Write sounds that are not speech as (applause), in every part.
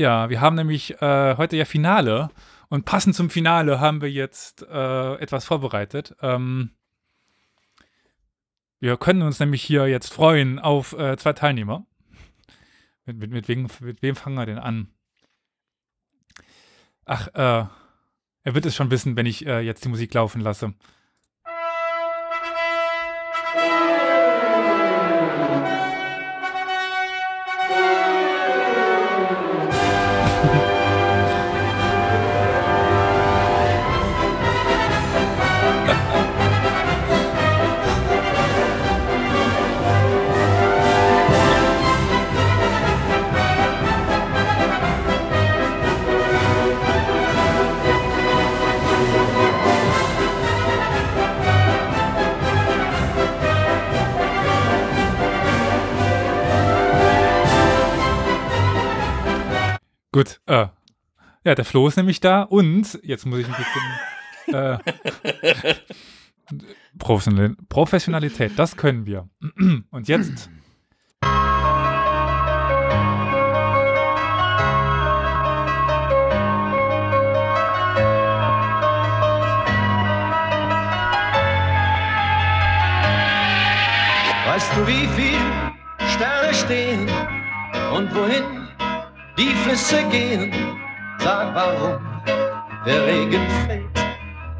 Ja, wir haben nämlich äh, heute ja Finale und passend zum Finale haben wir jetzt äh, etwas vorbereitet. Ähm, wir können uns nämlich hier jetzt freuen auf äh, zwei Teilnehmer. Mit, mit, mit, wem, mit wem fangen wir denn an? Ach, äh, er wird es schon wissen, wenn ich äh, jetzt die Musik laufen lasse. Gut, äh, ja, der Flo ist nämlich da und jetzt muss ich ein bisschen äh, Professional Professionalität, das können wir. Und jetzt. Weißt du, wie viel Sterne stehen und wohin die Flüsse gehen? Sag warum der Regen fällt.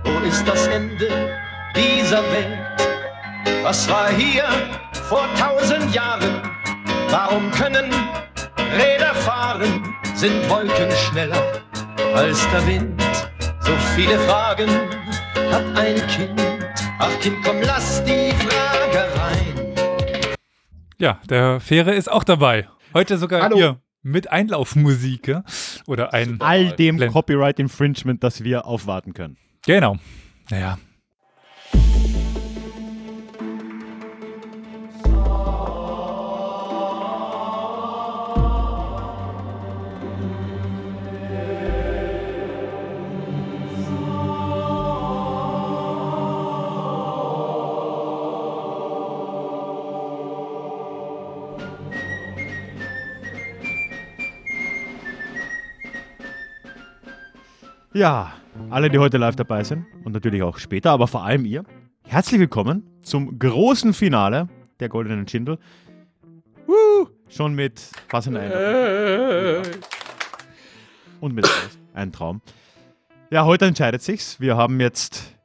Wo ist das Ende dieser Welt? Was war hier vor tausend Jahren? Warum können Räder fahren? Sind Wolken schneller als der Wind? So viele Fragen hat ein Kind. Ach Kind, komm, lass die Frage rein. Ja, der Fähre ist auch dabei. Heute sogar Hallo. hier mit Einlaufmusik ja? oder ein. all dem Blend. Copyright Infringement, das wir aufwarten können. Genau. Naja. Ja, alle, die heute live dabei sind und natürlich auch später, aber vor allem ihr, herzlich willkommen zum großen Finale der Goldenen Schindel. Woo, schon mit passender Eindruck. Und mit ein Traum. Ja, heute entscheidet sich's. Wir haben jetzt,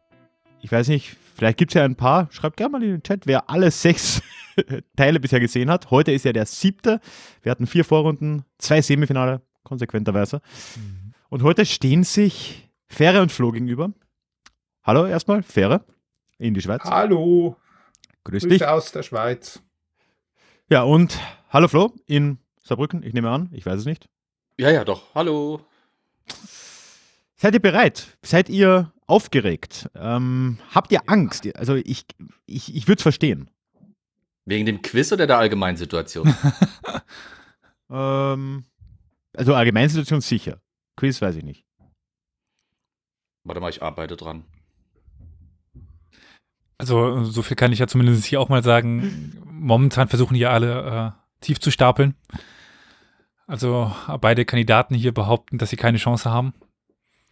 ich weiß nicht, vielleicht gibt es ja ein paar, schreibt gerne mal in den Chat, wer alle sechs (laughs) Teile bisher gesehen hat. Heute ist ja der siebte. Wir hatten vier Vorrunden, zwei Semifinale, konsequenterweise. Und heute stehen sich Fähre und Flo gegenüber. Hallo erstmal, Fähre in die Schweiz. Hallo, Grüß Grüße dich. aus der Schweiz. Ja, und hallo Flo in Saarbrücken, ich nehme an, ich weiß es nicht. Ja, ja, doch. Hallo. Seid ihr bereit? Seid ihr aufgeregt? Ähm, habt ihr Angst? Also ich, ich, ich würde es verstehen. Wegen dem Quiz oder der Allgemeinsituation? (laughs) Ähm, also Allgemeinsituation sicher. Quiz weiß ich nicht. Warte mal, ich arbeite dran. Also, so viel kann ich ja zumindest hier auch mal sagen. Momentan versuchen hier alle äh, tief zu stapeln. Also, beide Kandidaten hier behaupten, dass sie keine Chance haben.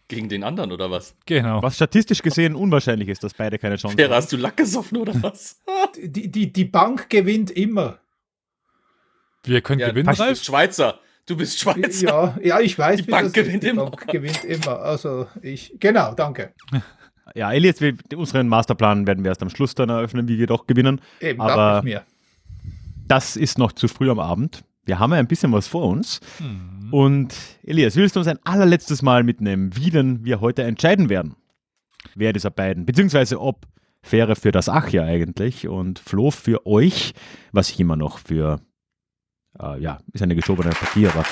Gegen den anderen oder was? Genau. Was statistisch gesehen unwahrscheinlich ist, dass beide keine Chance Fähre, hast du Lack gesoffen oder was? (laughs) Die, die, die Bank gewinnt immer. Wir können ja, gewinnen, du Ralf. bist Schweizer. Du bist Schweizer. Ja, ja, ich weiß, Die Bank gewinnt. Die immer. Bank gewinnt immer. Also ich, genau, danke. (laughs) Ja, Elias, wir, unseren Masterplan werden wir erst am Schluss dann eröffnen, wie wir doch gewinnen. Eben, Aber- ich mir. Das ist noch zu früh am Abend. Wir haben ja ein bisschen was vor uns. Hm. Und Elias, willst du uns ein allerletztes Mal mitnehmen, wie denn wir heute entscheiden werden? Wer dieser beiden, beziehungsweise ob Fähre für das Ach ja eigentlich und Flo für euch, was ich immer noch für, äh, ja, ist eine geschobene Partie, aber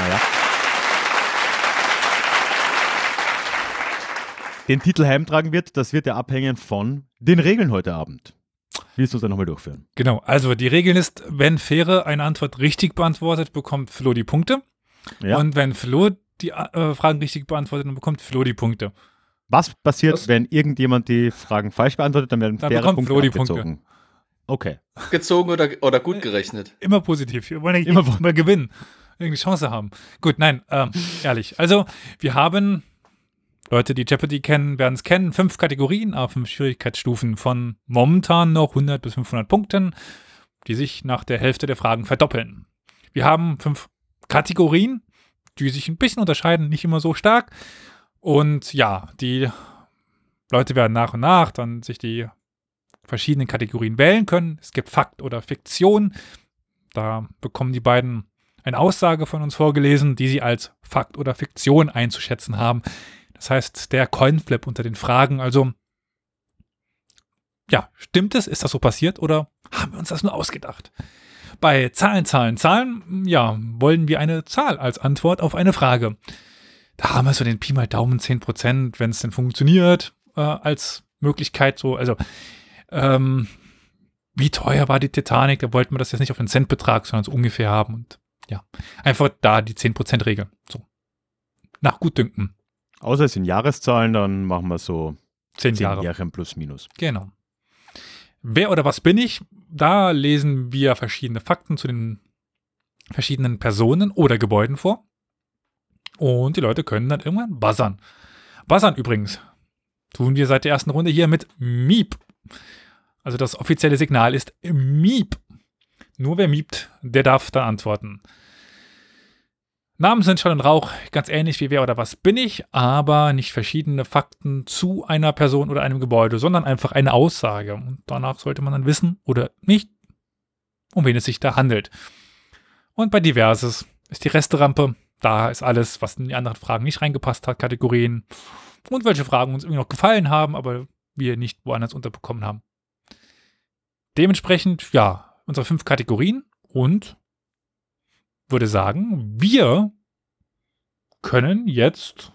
naja. Den Titel heimtragen wird, das wird ja abhängen von den Regeln heute Abend. Willst du uns dann nochmal durchführen? Genau, also die Regel ist, wenn Fähre eine Antwort richtig beantwortet, bekommt Flo die Punkte. Ja. Und wenn Flo die äh, Fragen richtig beantwortet, dann bekommt Flo die Punkte. Was passiert, Was? wenn irgendjemand die Fragen falsch beantwortet? Dann werden Dann faire bekommt Punkte Flo die abgezogen. Okay. Gezogen oder, oder gut gerechnet? Immer positiv. Wir wollen ja Immer immer, gewinnen. irgendwie Chance haben. Gut, nein, ähm, ehrlich. Also, wir haben, Leute, die Jeopardy kennen, werden es kennen, fünf Kategorien auf fünf Schwierigkeitsstufen von momentan noch 100 bis 500 Punkten, die sich nach der Hälfte der Fragen verdoppeln. Wir haben fünf Kategorien, die sich ein bisschen unterscheiden, nicht immer so stark. Und ja, die Leute werden nach und nach dann sich die verschiedenen Kategorien wählen können. Es gibt Fakt oder Fiktion. Da bekommen die beiden eine Aussage von uns vorgelesen, die sie als Fakt oder Fiktion einzuschätzen haben. Das heißt, der Coinflip unter den Fragen. Also, ja, stimmt es? Ist das so passiert oder haben wir uns das nur ausgedacht? Bei Zahlen, Zahlen, Zahlen, ja, wollen wir eine Zahl als Antwort auf eine Frage. Da haben wir so den Pi mal Daumen 10%, wenn es denn funktioniert, äh, als Möglichkeit so. Also, ähm, wie teuer war die Titanic? Da wollten wir das jetzt nicht auf einen Centbetrag, sondern so ungefähr haben. Und ja, einfach da die 10%-Regel. So. Nach Gutdünken. Außer es sind Jahreszahlen, dann machen wir so Zehn 10 Jahre. Jährchen plus minus. Genau. Wer oder was bin ich? Da lesen wir verschiedene Fakten zu den verschiedenen Personen oder Gebäuden vor. Und die Leute können dann irgendwann buzzern. Buzzern übrigens tun wir seit der ersten Runde hier mit Miep. Also das offizielle Signal ist Miep. Nur wer miept, der darf dann antworten. Namen sind Schall und Rauch, ganz ähnlich wie wer oder was bin ich, aber nicht verschiedene Fakten zu einer Person oder einem Gebäude, sondern einfach eine Aussage. Und danach sollte man dann wissen oder nicht, um wen es sich da handelt. Und bei Diverses ist die Resterampe. Da ist alles, was in die anderen Fragen nicht reingepasst hat, Kategorien. Und welche Fragen uns irgendwie noch gefallen haben, aber wir nicht woanders unterbekommen haben. Dementsprechend, ja, unsere fünf Kategorien und würde sagen, wir können jetzt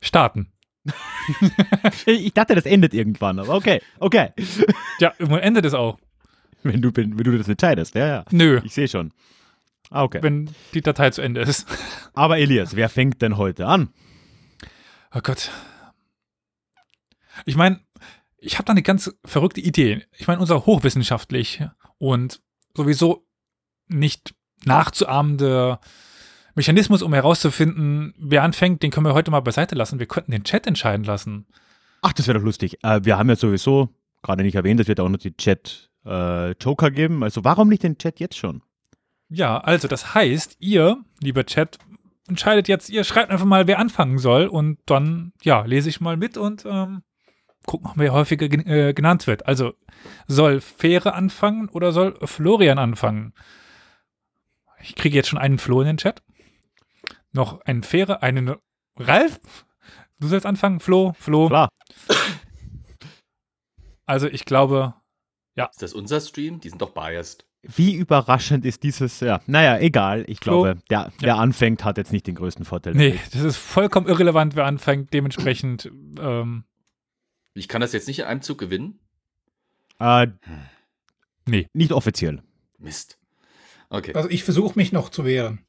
starten. (laughs) Ich dachte, das endet irgendwann, aber okay, okay. Ja, irgendwann endet es auch. Wenn du, wenn du das entscheidest, ja, ja. Nö, Ich sehe schon. Ah, okay. wenn die Datei zu Ende ist. (laughs) Aber Elias, wer fängt denn heute an? Oh Gott. Ich meine, ich habe da eine ganz verrückte Idee. Ich meine, unser hochwissenschaftlich und sowieso nicht nachzuahmende Mechanismus, um herauszufinden, wer anfängt, den können wir heute mal beiseite lassen. Wir könnten den Chat entscheiden lassen. Ach, das wäre doch lustig. Äh, wir haben ja sowieso gerade nicht erwähnt, es wird auch noch die Chat-Joker geben. Also warum nicht den Chat jetzt schon? Ja, also das heißt, ihr, lieber Chat, entscheidet jetzt, ihr schreibt einfach mal, wer anfangen soll und dann, ja, lese ich mal mit und ähm, gucken, wer häufiger gen äh, genannt wird. Also soll Fähre anfangen oder soll Florian anfangen? Ich kriege jetzt schon einen Flo in den Chat. Noch einen Fähre, einen Ralf. Du sollst anfangen, Flo, Flo. Klar. Also ich glaube, Ist das unser Stream? Die sind doch biased. Wie überraschend ist dieses, ja, naja, egal. Ich Flo? glaube, der, der anfängt, hat jetzt nicht den größten Vorteil. nee, das ist vollkommen irrelevant, wer anfängt. Dementsprechend, ähm, Ich kann das jetzt nicht in einem Zug gewinnen? Äh, Nee. Nicht offiziell. Mist. Okay, Also ich versuche mich noch zu wehren.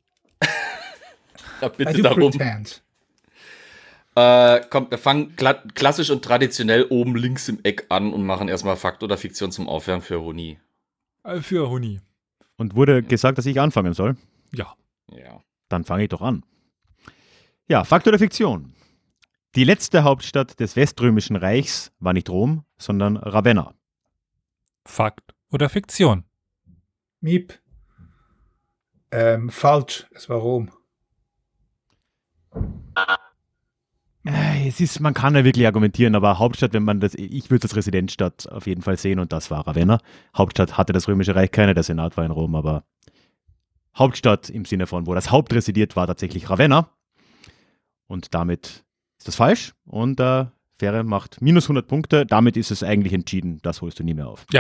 (laughs) ja, bitte darum. pretend. Äh, komm, wir fangen kla klassisch und traditionell oben links im Eck an und machen erstmal Fakt oder Fiktion zum Aufwärmen für Huni. Äh, für Huni. Und wurde gesagt, dass ich anfangen soll. Ja. Ja. Dann fange ich doch an. Ja, Fakt oder Fiktion? Die letzte Hauptstadt des Weströmischen Reichs war nicht Rom, sondern Ravenna. Fakt oder Fiktion? Miep. Ähm, falsch, es war Rom. Äh, Es ist, man kann ja wirklich argumentieren, aber Hauptstadt, wenn man das, ich würde es als Residenzstadt auf jeden Fall sehen und das war Ravenna. Hauptstadt hatte das Römische Reich keine, der Senat war in Rom, aber Hauptstadt im Sinne von, wo das Haupt residiert, war tatsächlich Ravenna. Und damit ist das falsch und äh, Fähre macht minus 100 Punkte. Damit ist es eigentlich entschieden, das holst du nie mehr auf. (laughs)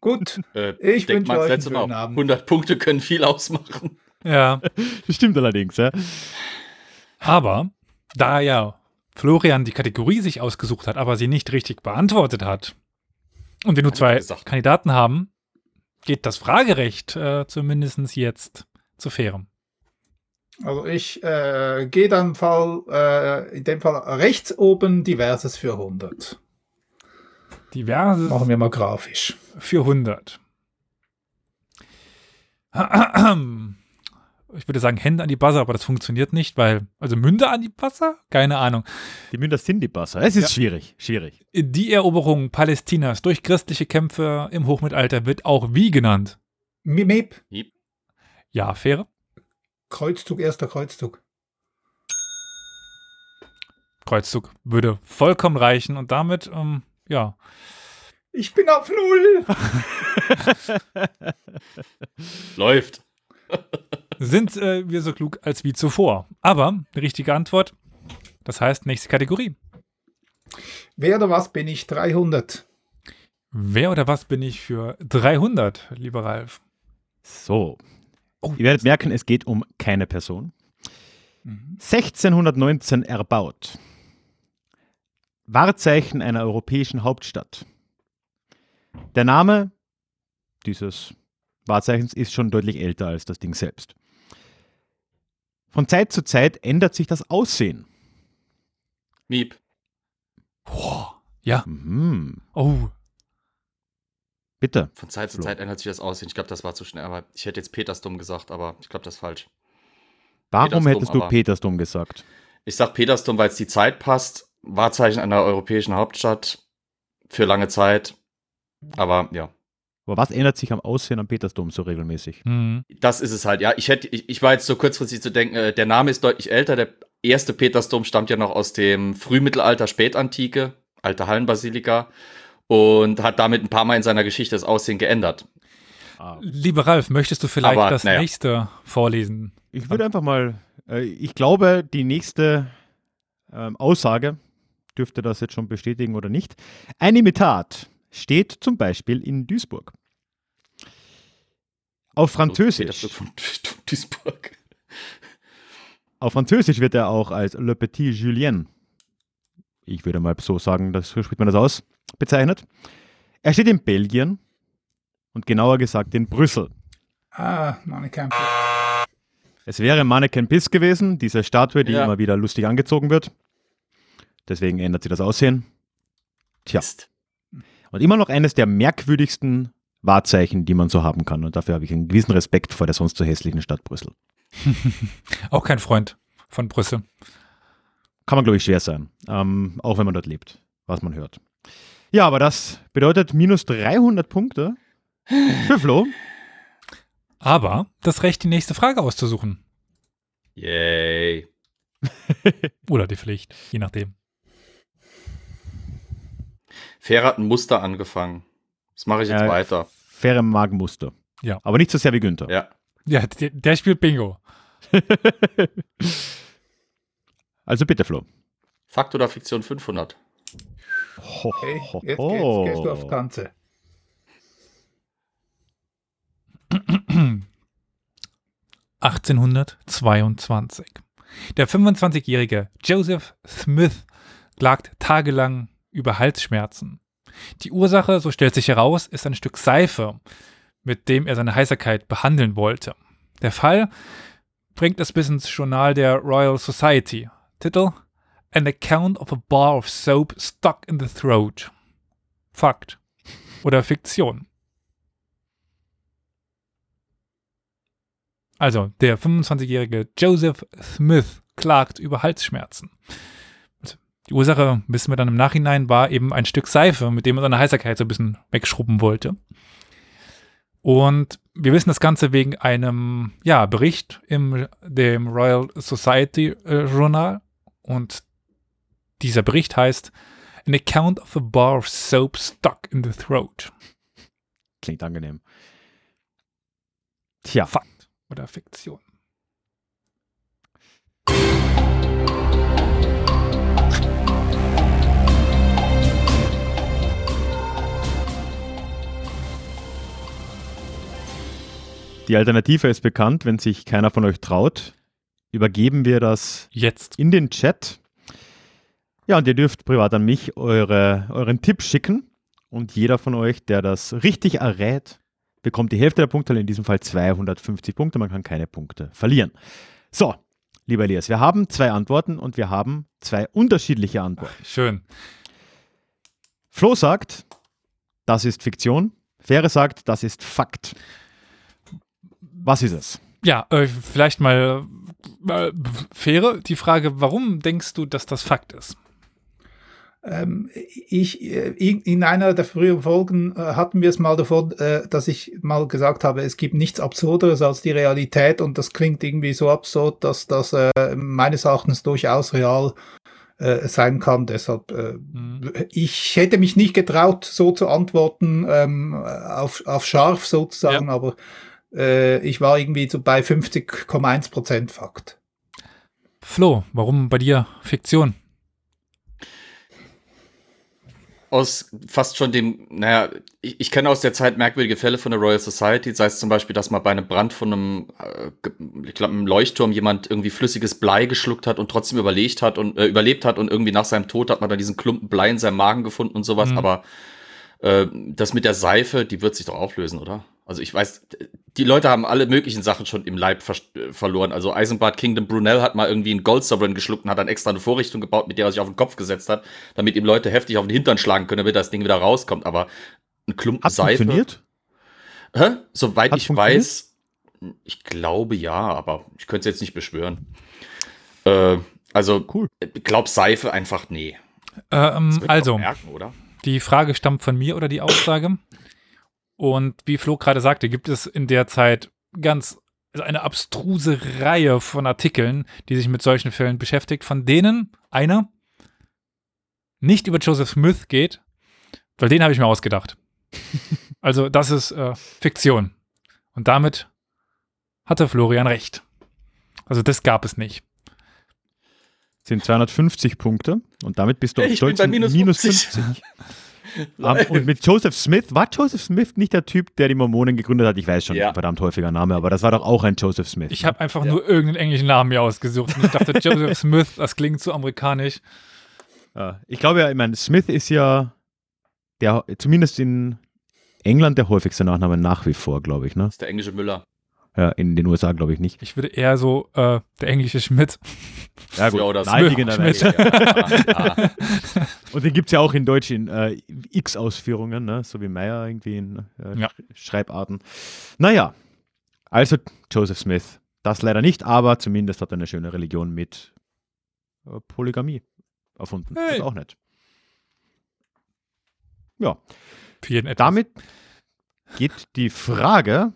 Gut, Äh, Ich wünsche mal, euch einen letzte Mal, schönen Abend. 100 Punkte können viel ausmachen. Ja. Das (laughs) stimmt allerdings, ja. Aber da ja Florian die Kategorie sich ausgesucht hat, aber sie nicht richtig beantwortet hat und wir nur zwei gesagt. Kandidaten haben, geht das Fragerecht äh, zumindest jetzt zu Fähren. Also ich äh, gehe dann Fall, äh, in dem Fall rechts oben diverses für 100. Diverses Machen wir mal grafisch. für 100. (clears throat) Ich würde sagen Hände an die Buzzer, aber das funktioniert nicht, weil, also Münde an die Buzzer? Keine Ahnung. Die Münder sind die Basser. Es ist Ja. schwierig, schwierig. Die Eroberung Palästinas durch christliche Kämpfe im Hochmittelalter wird auch wie genannt? Mi- Miep, Ja, Fähre. Kreuzzug, erster Kreuzzug. Kreuzzug würde vollkommen reichen und damit, ähm, ja, Ich bin auf Null. (laughs) (laughs) Läuft. Sind äh, wir so klug als wie zuvor. Aber die richtige Antwort, das heißt nächste Kategorie. Wer oder was bin ich? 300. Wer oder was bin ich für 300, lieber Ralf? So. Oh, Ihr werdet merken, es geht um keine Person. Mhm. 1619 erbaut. Wahrzeichen einer europäischen Hauptstadt. Der Name dieses Wahrzeichens ist schon deutlich älter als das Ding selbst. Von Zeit zu Zeit ändert sich das Aussehen. Miep. Boah, ja, Mhm. oh, Bitte. Von Zeit zu Flo. Zeit ändert sich das Aussehen. Ich glaube, das war zu schnell. Aber ich hätte jetzt Petersdom gesagt, aber ich glaube, das ist falsch. Warum Petersdom, hättest du aber- Petersdom gesagt? Ich sag Petersdom, weil es die Zeit passt. Wahrzeichen einer europäischen Hauptstadt für lange Zeit. Aber ja, Aber was ändert sich am Aussehen am Petersdom so regelmäßig? hm. das ist es halt. Ja, ich hätte, ich, ich war jetzt so kurzfristig zu denken, äh, der Name ist deutlich älter. Der erste Petersdom stammt ja noch aus dem Frühmittelalter, Spätantike, alte Hallenbasilika. Und hat damit ein paar Mal in seiner Geschichte das Aussehen geändert. Ah. Lieber Ralf, möchtest du vielleicht Aber, das naja. nächste vorlesen? Ich würde einfach mal, äh, ich glaube, die nächste ähm, Aussage dürfte das jetzt schon bestätigen oder nicht. Ein Imitat steht zum Beispiel in Duisburg. Auf Französisch, Duisburg. auf Französisch wird er auch als Le Petit Julien, ich würde mal so sagen, das, so spricht man das aus, bezeichnet. Er steht in Belgien und genauer gesagt in Brüssel. Ah, Campbell. Es wäre Mannequin Piss gewesen, diese Statue, die Ja. immer wieder lustig angezogen wird. Deswegen ändert sie das Aussehen. Tja. Mist. Und immer noch eines der merkwürdigsten Wahrzeichen, die man so haben kann. Und dafür habe ich einen gewissen Respekt vor der sonst so hässlichen Stadt Brüssel. (laughs) Auch kein Freund von Brüssel. Kann man, glaube ich, schwer sein. Ähm, auch wenn man dort lebt, was man hört. Ja, aber das bedeutet minus 300 Punkte für Flo. Aber das Recht, die nächste Frage auszusuchen. Yay. (laughs) Oder die Pflicht, je nachdem. Fair hat ein Muster angefangen. Das mache ich jetzt Ja. weiter. Faire Magenmuster. Ja. Aber nicht so sehr wie Günther. Ja. Ja, der, der spielt Bingo. (laughs) Also bitte, Flo. Fakt oder Fiktion 500? Ho, Okay, ho, jetzt geht's, gehst du aufs Ganze. (clears throat) 1822. Der 25-jährige Joseph Smith klagt tagelang über Halsschmerzen. Die Ursache, so stellt sich heraus, ist ein Stück Seife, mit dem er seine Heiserkeit behandeln wollte. Der Fall bringt es bis ins Journal der Royal Society. Titel An Account of a Bar of Soap Stuck in the Throat. Fakt oder Fiktion? Also, der 25-jährige Joseph Smith klagt über Halsschmerzen. Die Ursache, wissen wir dann im Nachhinein, war eben ein Stück Seife, mit dem er seine Heißerkeit so ein bisschen wegschrubben wollte. Und wir wissen das Ganze wegen einem ja, Bericht im dem Royal Society äh, Journal. Und dieser Bericht heißt An account of a bar of soap stuck in the throat. Klingt angenehm. Tja, Fakt oder Fiktion. Die Alternative ist bekannt. Wenn sich keiner von euch traut, übergeben wir das Jetzt. in den Chat. Ja, und ihr dürft privat an mich eure, euren Tipp schicken. Und jeder von euch, der das richtig errät, bekommt die Hälfte der Punkte, in diesem Fall 250 Punkte. Man kann keine Punkte verlieren. So, lieber Elias, wir haben zwei Antworten und wir haben zwei unterschiedliche Antworten. Schön. Flo sagt, das ist Fiktion. Fähre sagt, das ist Fakt. Was ist es? Ja, äh, vielleicht mal äh, Fähre. Die Frage, warum denkst du, dass das Fakt ist? Ähm, ich, äh, in, in einer der früheren Folgen äh, hatten wir es mal davon, äh, dass ich mal gesagt habe, es gibt nichts Absurderes als die Realität und das klingt irgendwie so absurd, dass das äh, meines Erachtens durchaus real äh, sein kann. Deshalb, äh, Mhm. ich hätte mich nicht getraut, so zu antworten, ähm, auf, auf scharf sozusagen, aber äh, ich war irgendwie so bei 50,1 Prozent Fakt. Flo, warum bei dir Fiktion? aus fast schon dem, naja, ich, ich kenne aus der Zeit merkwürdige Fälle von der Royal Society, sei es zum Beispiel, dass mal bei einem Brand von einem, äh, ich glaube, einem Leuchtturm jemand irgendwie flüssiges Blei geschluckt hat und trotzdem überlegt hat und äh, überlebt hat und irgendwie nach seinem Tod hat man dann diesen Klumpen Blei in seinem Magen gefunden und sowas, Mhm. aber äh, das mit der Seife, die wird sich doch auflösen, oder? Also ich weiß, die Leute haben alle möglichen Sachen schon im Leib ver äh, verloren. Also Eisenbart Kingdom Brunel hat mal irgendwie einen Gold Sovereign geschluckt und hat dann extra eine Vorrichtung gebaut, mit der er sich auf den Kopf gesetzt hat, damit ihm Leute heftig auf den Hintern schlagen können, damit das Ding wieder rauskommt. Aber ein Klumpen Hat Seife. funktioniert? Hä? Soweit Hat ich weiß, ich glaube ja, aber ich könnte es jetzt nicht beschwören. Äh, also, Cool. glaub Seife einfach nee. Ähm, also, merken, oder? Die Frage stammt von mir oder die Aussage. Und wie Flo gerade sagte, gibt es in der Zeit ganz also eine abstruse Reihe von Artikeln, die sich mit solchen Fällen beschäftigt, von denen einer nicht über Joseph Smith geht, weil den habe ich mir ausgedacht. (laughs) also das ist äh, Fiktion. Und damit hatte Florian recht. Also das gab es nicht. Sind 250 Punkte und damit bist du auf Ich stolzen minus 50. 50. Um, und mit Joseph Smith, war Joseph Smith nicht der Typ, der die Mormonen gegründet hat? Ich weiß schon, Ja. ein verdammt häufiger Name, aber das war doch auch ein Joseph Smith. Ich habe einfach nur irgendeinen englischen Namen mir ausgesucht. Und ich dachte, (laughs) Joseph Smith, das klingt zu amerikanisch. Ja, ich glaube ja, ich meine, Smith ist ja der, zumindest in England der häufigste Nachname nach wie vor, glaube ich. Ne? Das ist der englische Müller. Ja, in den USA glaube ich nicht. Ich würde eher so äh, der englische Schmidt. (laughs) Ja, Ja, oder naheliegenderweise. Smith. Ja, ja. Und den gibt es ja auch in Deutsch in äh, X-Ausführungen, ne? so wie Meyer irgendwie in äh, Ja. Sch- Schreibarten. Naja, also Joseph Smith. Das leider nicht, aber zumindest hat er eine schöne Religion mit äh, Polygamie erfunden. Hey. Ist auch nett. Ja, damit geht die Frage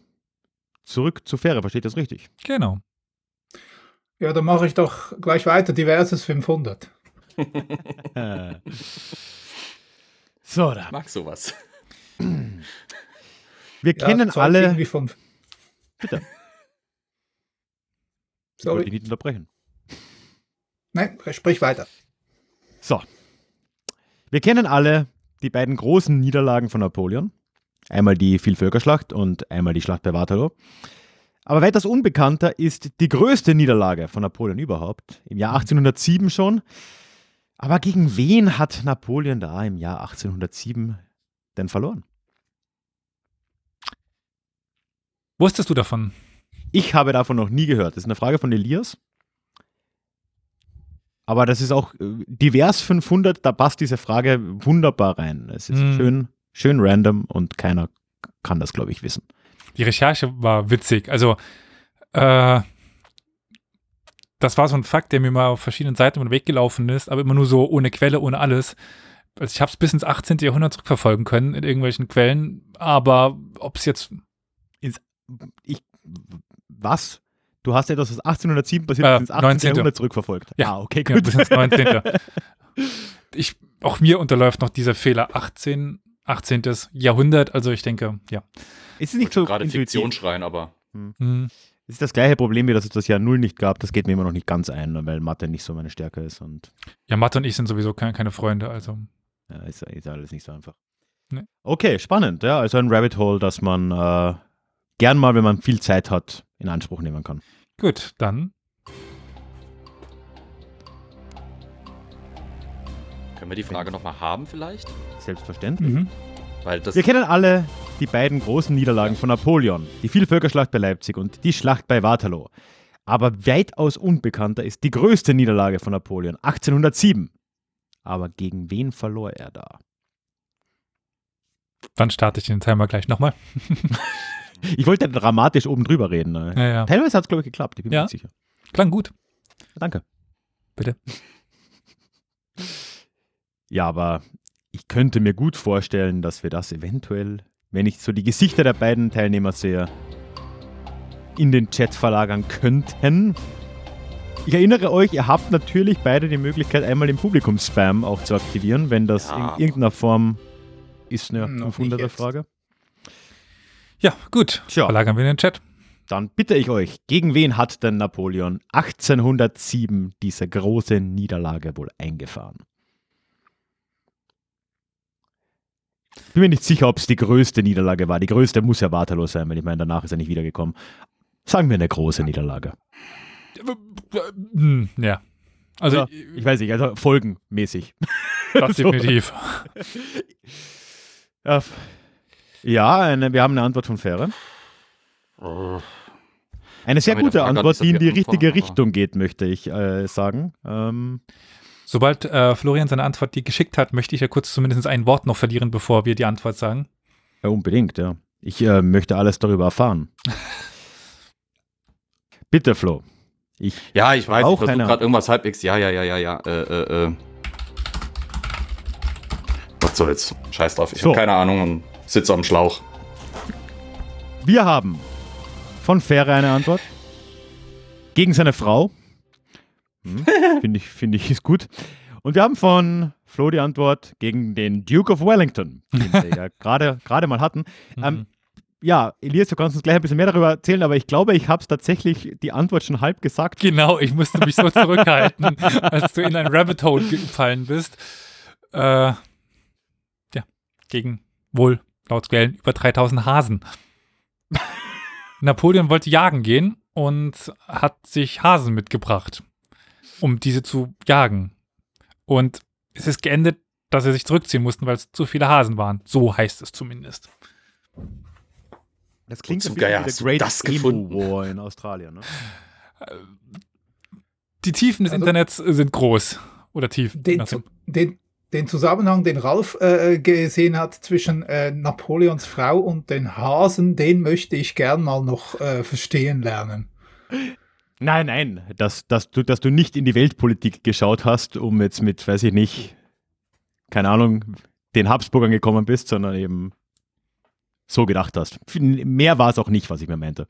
zurück zur Fähre. Versteht das richtig? Genau. Ja, dann mache ich doch gleich weiter. Diverses 500. Äh. (laughs) so, da. Ich mag sowas. Wir Ja, kennen alle. Irgendwie von, Bitte. Ich wollte sorry. dich nicht unterbrechen. Nein, sprich weiter. So. Wir kennen alle die beiden großen Niederlagen von Napoleon. Einmal die Vielvölkerschlacht und einmal die Schlacht bei Waterloo. Aber weitaus unbekannter ist die größte Niederlage von Napoleon überhaupt, im Jahr 1807 schon. Aber gegen wen hat Napoleon da im Jahr 1807 denn verloren? Wusstest du davon? Ich habe davon noch nie gehört. Das ist eine Frage von Elias. Aber das ist auch äh, divers 500, da passt diese Frage wunderbar rein. Es ist Hm. schön, schön random und keiner kann das, glaube ich, wissen. Die Recherche war witzig. Also, äh, das war so ein Fakt, der mir mal auf verschiedenen Seiten über den Weg gelaufen ist, aber immer nur so ohne Quelle, ohne alles. Also ich habe es bis ins 18. Jahrhundert zurückverfolgen können in irgendwelchen Quellen, aber ob es jetzt Ich, was? Du hast etwas, was 1807 passiert Äh, ins 18. 19. Jahrhundert zurückverfolgt. Ja. Ah, okay, ja, gut. bis ins 19. (laughs) ich, auch mir unterläuft noch dieser Fehler 18. 18. Jahrhundert, also ich denke, ja. ist es nicht so Gerade intuitiv? Fiktion schreien, aber Hm. Es ist das gleiche Problem, wie dass es das Jahr Null nicht gab. Das geht mir immer noch nicht ganz ein, weil Mathe nicht so meine Stärke ist und Ja, Mathe und ich sind sowieso keine, keine Freunde, also. Ja, ist, ist alles nicht so einfach. Nee. Okay, spannend. Ja, also ein Rabbit Hole, das man äh, gern mal, wenn man viel Zeit hat, in Anspruch nehmen kann. Gut, dann können wir die Frage nochmal haben vielleicht? Selbstverständlich. Mhm. Weil das Wir kennen alle die beiden großen Niederlagen von Napoleon, die Vielvölkerschlacht bei Leipzig und die Schlacht bei Waterloo. Aber weitaus unbekannter ist die größte Niederlage von Napoleon, 1807. Aber gegen wen verlor er da? Dann starte ich den Timer gleich nochmal. (laughs) Ich wollte dramatisch oben drüber reden. ne? Ja, ja. Teilweise hat es, glaube ich, geklappt. Ich bin mir Ja. nicht sicher. Klang gut. Danke. Bitte. Ja, aber ich könnte mir gut vorstellen, dass wir das eventuell, wenn ich so die Gesichter der beiden Teilnehmer sehe, in den Chat verlagern könnten. Ich erinnere euch, ihr habt natürlich beide die Möglichkeit, einmal den Publikum-Spam auch zu aktivieren, wenn das Ja. in irgendeiner Form ist eine Noch nicht 500er-Frage. Ja, gut. Tja. Verlagern wir in den Chat. Dann bitte ich euch, gegen wen hat denn Napoleon 1807 diese große Niederlage wohl eingefahren? Bin mir nicht sicher, ob es die größte Niederlage war. Die größte muss ja Waterloo sein, weil ich meine, danach ist er nicht wiedergekommen. Sagen wir eine große Niederlage. Hm, Ja. Also, Ja, ich weiß nicht, also folgenmäßig. (laughs) das so. definitiv. (laughs) Ja, eine, wir haben eine Antwort von Fähre. Eine sehr gute Antwort, die in die richtige Richtung geht, möchte ich äh, sagen. Ähm, Sobald äh, Florian seine Antwort die geschickt hat, möchte ich ja kurz zumindest ein Wort noch verlieren, bevor wir die Antwort sagen. Ja, unbedingt, ja. Ich äh, möchte alles darüber erfahren. (laughs) Bitte, Flo. Ich, Ja, ich weiß, Auch ich versuche gerade irgendwas halbwegs. Ja, ja, ja, ja, ja. Äh, äh, äh. Was soll's? Scheiß drauf. Ich So. habe keine Ahnung und sitze am Schlauch. wir haben von Fähre eine Antwort. Gegen seine Frau. Hm, (laughs) Finde ich, finde ich, ist gut. Und wir haben von Flo die Antwort gegen den Duke of Wellington, den wir ja (laughs) gerade mal hatten. Ähm, Mhm. ja, Elias, du kannst uns gleich ein bisschen mehr darüber erzählen, aber ich glaube, ich habe es tatsächlich die Antwort schon halb gesagt. Genau, ich musste mich so (laughs) zurückhalten, als du in ein Rabbit Hole gefallen bist. Äh, ja, gegen wohl laut Quellen über 3000 Hasen. Napoleon wollte jagen gehen und hat sich Hasen mitgebracht, um diese zu jagen. Und es ist geendet, dass sie sich zurückziehen mussten, weil es zu viele Hasen waren. So heißt es zumindest. Das klingt Geier wie der Great das Emu gefunden? War in Australien. Ne? Die Tiefen des Also- Internets sind groß. Oder tief. Den, Also, den, den Zusammenhang, den Ralf äh, gesehen hat zwischen äh, Napoleons Frau und den Hasen, den möchte ich gern mal noch äh, verstehen lernen. Nein, nein, dass, dass, du, dass du nicht in die Weltpolitik geschaut hast, um jetzt mit, weiß ich nicht, keine Ahnung, den Habsburgern gekommen bist, sondern eben so gedacht hast. Mehr war es auch nicht, was ich mir meinte.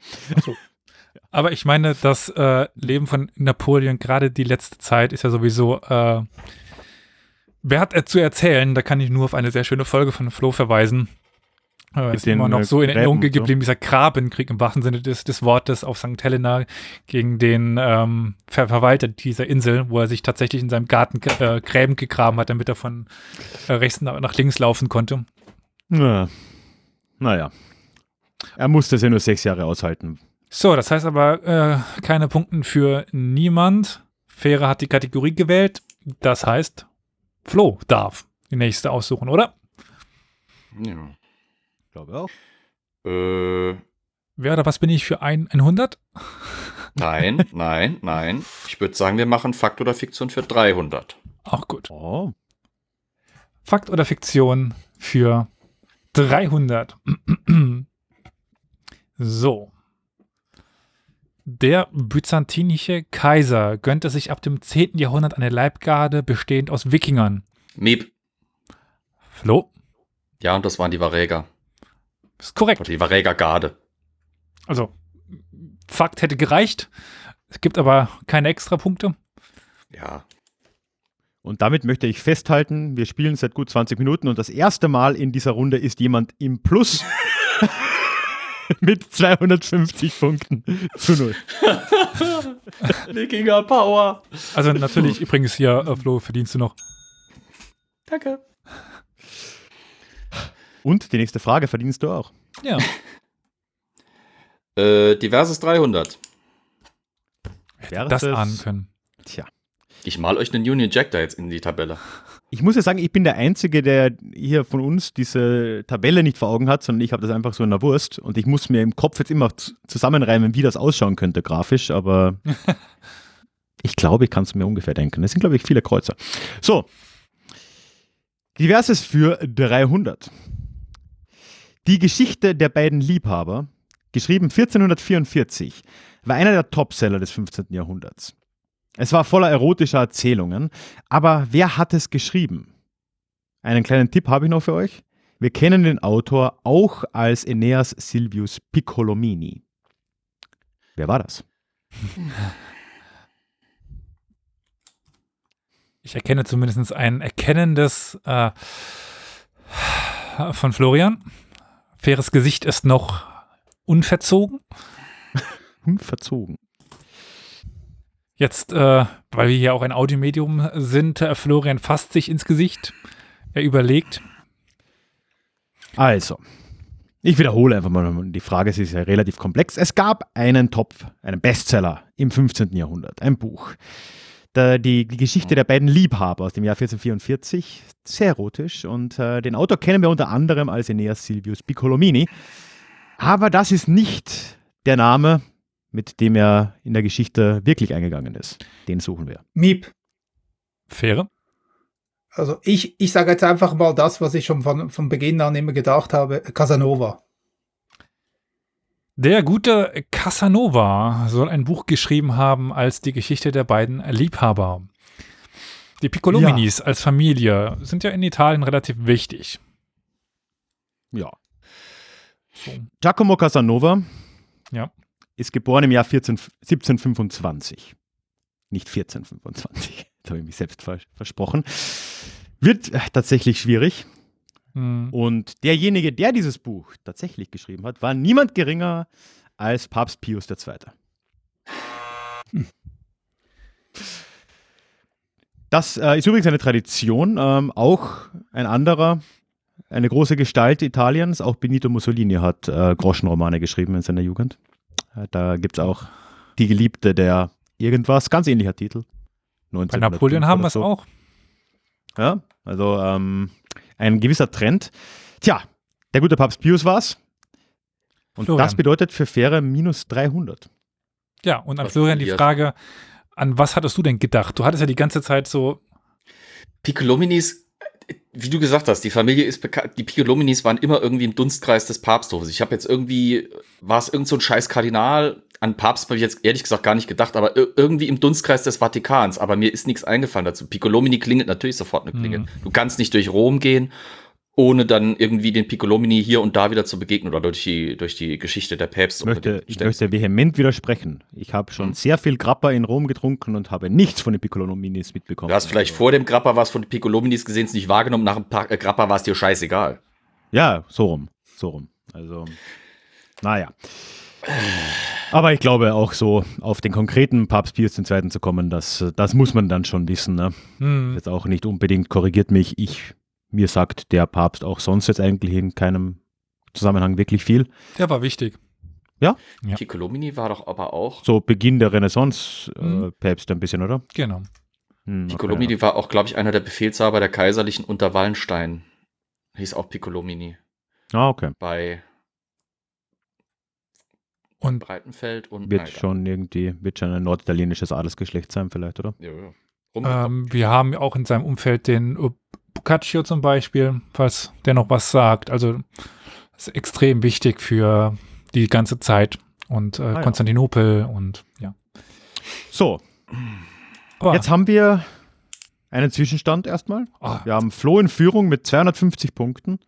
Aber ich meine, das äh, Leben von Napoleon, gerade die letzte Zeit, ist ja sowieso. Äh, wer hat er zu erzählen? Da kann ich nur auf eine sehr schöne Folge von Flo verweisen. Äh, ist den, immer noch äh, so in Erinnerung so. geblieben, dieser Grabenkrieg im wahrsten Sinne des, des Wortes auf St. Helena gegen den ähm, Ver Verwalter dieser Insel, wo er sich tatsächlich in seinem Garten äh, Gräben gegraben hat, damit er von äh, rechts nach, nach links laufen konnte. Ja. Naja. Er musste es ja nur sechs Jahre aushalten. So, das heißt aber äh, keine Punkten für niemand. Fähre hat die Kategorie gewählt. Das heißt, Flo darf die nächste aussuchen, oder? Ja. Ich glaube auch. Äh, Wer oder was bin ich für ein 100? (laughs) nein, nein, nein. Ich würde sagen, wir machen Fakt oder Fiktion für 300. Auch gut. Oh. Fakt oder Fiktion für 300. (clears throat) so. Der byzantinische Kaiser gönnte sich ab dem 10. Jahrhundert eine Leibgarde bestehend aus Wikingern. Miep. Flo, Ja, und das waren die Varäger. Ist korrekt. Oder die Varäger-Garde. Also, Fakt hätte gereicht. Es gibt aber keine Extrapunkte. Ja. Und damit möchte ich festhalten, wir spielen seit gut 20 Minuten und das erste Mal in dieser Runde ist jemand im Plus (laughs) mit 250 Punkten zu null. (laughs) Wikinger Power. Also natürlich übrigens hier, äh, Flo, verdienst du noch. Danke. Und die nächste Frage verdienst du auch. Ja. (laughs) Äh, diverses 300. Wäre das ahnen können. Tja. Ich mal euch einen Union Jack da jetzt in die Tabelle. ich muss ja sagen, ich bin der Einzige, der hier von uns diese Tabelle nicht vor Augen hat, sondern ich habe das einfach so in der Wurst und ich muss mir im Kopf jetzt immer zusammenreimen, wie das ausschauen könnte grafisch, aber (laughs) ich glaube, ich kann es mir ungefähr denken. Es sind, glaube ich, viele Kreuzer. So. Diverses für 300. Die Geschichte der beiden Liebhaber, geschrieben 1444, war einer der Topseller des 15. Jahrhunderts. Es war voller erotischer Erzählungen, aber wer hat es geschrieben? Einen kleinen Tipp habe ich noch für euch. Wir kennen den Autor auch als Aeneas Silvius Piccolomini. Wer war das? Ich erkenne zumindest ein erkennendes äh, von Florian. Faires Gesicht ist noch unverzogen. (laughs) Unverzogen. Jetzt, äh, weil wir hier auch ein Audiomedium sind, äh, Florian fasst sich ins Gesicht. Er überlegt. Also, ich wiederhole einfach mal die Frage, ist ja relativ komplex. Es gab einen Top, einen Bestseller im 15. Jahrhundert, ein Buch. Da, die, die Geschichte der beiden Liebhaber aus dem Jahr 1444, sehr erotisch. Und äh, den Autor kennen wir unter anderem als Aeneas Silvius Piccolomini. Aber das ist nicht der Name, mit dem er in der Geschichte wirklich eingegangen ist. Den suchen wir. Miep. Fähre. Also ich, ich sage jetzt einfach mal das, was ich schon von, von Beginn an immer gedacht habe. Casanova. Der gute Casanova soll ein Buch geschrieben haben als die Geschichte der beiden Liebhaber. Die Piccolominis als Familie sind ja in Italien relativ wichtig. Ja. So. Giacomo Casanova Ja. ist geboren im Jahr 14, 1725. Nicht 1425. Da (laughs) habe ich mich selbst vers versprochen. Wird äh, tatsächlich schwierig. Hm. Und derjenige, der dieses Buch tatsächlich geschrieben hat, war niemand geringer als Papst Pius II. Das äh, ist übrigens eine Tradition. Ähm, auch ein anderer, eine große Gestalt Italiens, auch Benito Mussolini hat äh, Groschenromane geschrieben in seiner Jugend. Äh, da gibt es auch Die Geliebte der irgendwas, ganz ähnlicher Titel. Bei 1905 Napoleon haben wir es so. auch. Ja, also ähm, ein gewisser Trend. Tja, der gute Papst Pius war's. Und Florian. das bedeutet für Fähre minus 300. Ja, und an Was Florian die. Frage, an was hattest du denn gedacht? Du hattest ja die ganze Zeit so, Piccolominis, wie du gesagt hast, die Familie ist bekannt, die Piccolominis waren immer irgendwie im Dunstkreis des Papsthofes. Ich habe jetzt irgendwie, war es irgend so ein scheiß Kardinal, an Papst habe ich jetzt ehrlich gesagt gar nicht gedacht, aber ir- irgendwie im Dunstkreis des Vatikans. Aber mir ist nichts eingefallen dazu. Piccolomini klingelt natürlich sofort eine Klingel. Mhm. Du kannst nicht durch Rom gehen, ohne dann irgendwie den Piccolomini hier und da wieder zu begegnen oder durch die, durch die Geschichte der Päpste. Ich möchte, ich möchte vehement widersprechen. Ich habe schon Hm. sehr viel Grappa in Rom getrunken und habe nichts von den Piccolominis mitbekommen. Du hast vielleicht vor dem Grappa was von den Piccolominis gesehen, es nicht wahrgenommen, nach dem Pa- äh, Grappa war es dir scheißegal. Ja, so rum. So rum. Also, naja. (sighs) Aber ich glaube auch so, auf den konkreten Papst Pius II. zu kommen, das, das muss man dann schon wissen. Ne? hm, Jetzt auch nicht unbedingt, korrigiert mich, ich, mir sagt der Papst auch sonst jetzt eigentlich in keinem Zusammenhang wirklich viel. der war wichtig. Ja. Piccolomini war doch aber auch. So Beginn der Renaissance äh, Mhm. Päpste ein bisschen, oder? Genau. Hm, okay, Piccolomini war auch, glaube ich, einer der Befehlshaber der Kaiserlichen unter Wallenstein. Hieß auch Piccolomini. ja. Ah, okay. Bei Und Breitenfeld und. Wird egal. schon irgendwie, wird schon ein norditalienisches Adelsgeschlecht sein vielleicht, oder? Ja, ja. Ähm, wir haben auch in seinem Umfeld den Boccaccio zum Beispiel, falls der noch was sagt. Also das ist extrem wichtig für die ganze Zeit und äh, Ah, ja. Konstantinopel und ja. So, Aber, jetzt haben wir einen Zwischenstand erstmal. ah, Wir haben Flo in Führung mit 250 Punkten,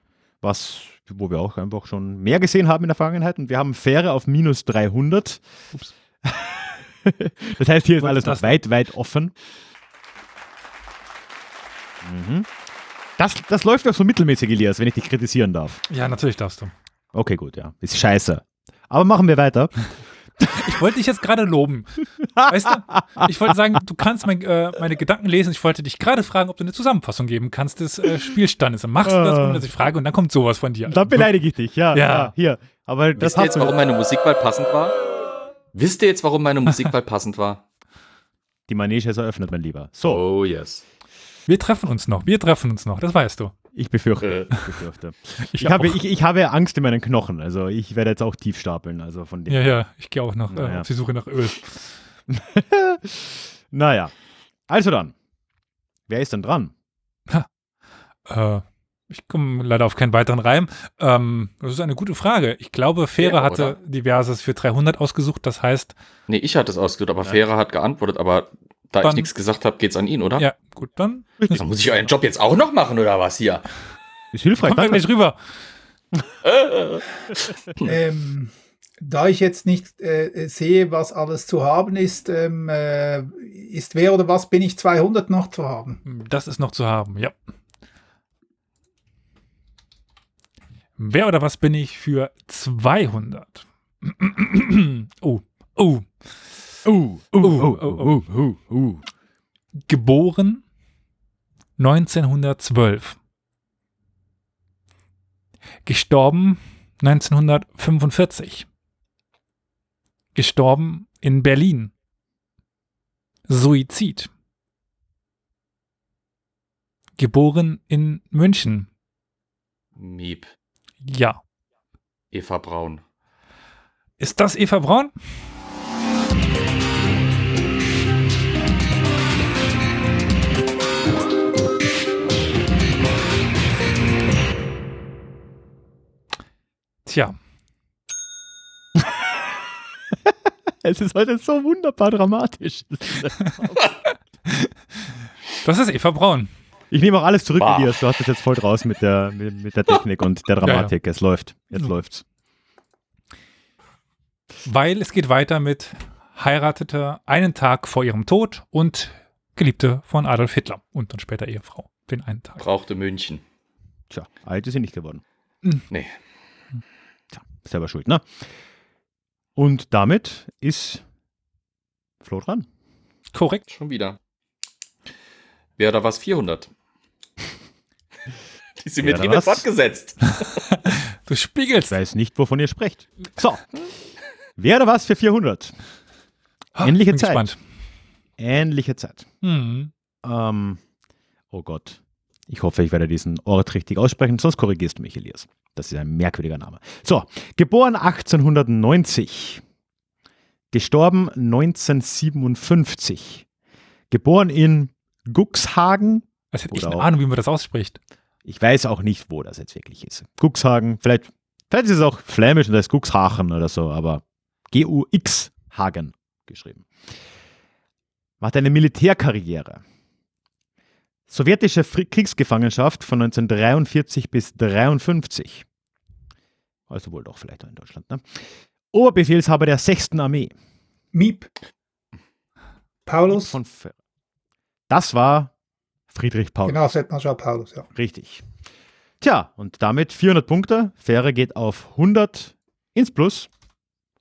was, wo wir auch einfach schon mehr gesehen haben in der Vergangenheit. Und wir haben Fähre auf minus 300. Ups. (laughs) das heißt, hier ist alles noch weit, weit offen. Mhm. Das, das läuft doch so mittelmäßig, Elias, wenn ich dich kritisieren darf. ja, natürlich darfst du. Okay, gut, ja. Ist scheiße. Aber machen wir weiter. (laughs) Ich wollte dich jetzt gerade loben. Weißt du? Ich wollte sagen, du kannst mein, äh, meine Gedanken lesen. Ich wollte dich gerade fragen, ob du eine Zusammenfassung geben kannst des äh, Spielstandes. Dann machst du das, ohne dass ich frage, und dann kommt sowas von dir. Dann beleidige ich dich, ja. Ja. ja hier. Aber das Wisst ihr jetzt, warum meine Musikwahl passend war? Wisst ihr jetzt, warum meine Musikwahl (laughs) passend war? Die Manege ist eröffnet, mein Lieber. So. Oh, yes. Wir treffen uns noch, wir treffen uns noch, das weißt du. Ich befürchte. Äh. Ich, befürchte. (laughs) Ich, ich, habe, ich, ich habe Angst in meinen Knochen. Also ich werde jetzt auch tief stapeln. Also von dem. ja, ja, ich gehe auch noch äh, Naja. auf die Suche nach Öl. (laughs) Naja. Also dann. Wer ist denn dran? Äh, ich komme leider auf keinen weiteren Reim. Ähm, das ist eine gute Frage. Ich glaube, Fähre Ja, hatte diverses für 300 ausgesucht. Das heißt, Nee, ich hatte es ausgesucht, aber Fähre hat geantwortet, aber da Dann- ich nichts gesagt habe, geht's an ihn, oder? ja, gut, dann Dann muss ich euren Job jetzt auch noch machen, oder was hier? Ist hilfreich. kommt Danke. gleich rüber. (laughs) Ähm, da ich jetzt nicht äh, sehe, was alles zu haben ist, ähm, äh, ist wer oder was bin ich 200 noch zu haben? Das ist noch zu haben, ja. Wer oder was bin ich für 200? (clears throat) oh, oh. Uh, uh, Oh, uh, oh, uh, uh, uh. Geboren 1912. Gestorben 1945. Gestorben in Berlin. Suizid. Geboren in München. Miep. Ja. Eva Braun. Ist das Eva Braun? Tja, (laughs) Es ist heute so wunderbar dramatisch. (laughs) das ist Eva Braun. Ich nehme auch alles zurück, Bah. Elias. Du hast es jetzt voll raus mit der, mit, mit der Technik und der (laughs) Dramatik. Es läuft. Jetzt Ja. läuft's. Weil es geht weiter mit heiratete einen Tag vor ihrem Tod und Geliebte von Adolf Hitler und dann später Ehefrau. Den einen Tag. Brauchte München. Tja, alt ist sie nicht geworden. Nee. Selber schuld, ne? Und damit ist Flo dran. Korrekt. Schon wieder. Wer oder was 400? (laughs) Die Symmetrie wird fortgesetzt. (laughs) Du spiegelst. Ich weiß nicht, wovon ihr sprecht. So. Wer oder was für 400? Ähnliche Zeit. Gespannt. Ähnliche Zeit. Mhm. Ähm, oh Gott. Ich hoffe, ich werde diesen Ort richtig aussprechen, sonst korrigierst du mich, Elias. Das ist ein merkwürdiger Name. So, geboren 1890. Gestorben 1957. Geboren in Guxhagen. Als hätte ich eine Ahnung, wie man das ausspricht. Ich weiß auch nicht, wo das jetzt wirklich ist. Guxhagen, vielleicht, vielleicht ist es auch flämisch und da ist Guxhachen oder so, aber G-U-X Hagen geschrieben. Macht eine Militärkarriere. Sowjetische Kriegsgefangenschaft von 1943 bis 1953. Also wohl doch vielleicht auch in Deutschland. Ne? Oberbefehlshaber der 6. Armee. Miep. Paulus. Von Fe- das war Friedrich Paul. Genau, Feldmarschall Paulus, ja. Richtig. Tja, und damit 400 Punkte. Fähre geht auf 100 ins Plus.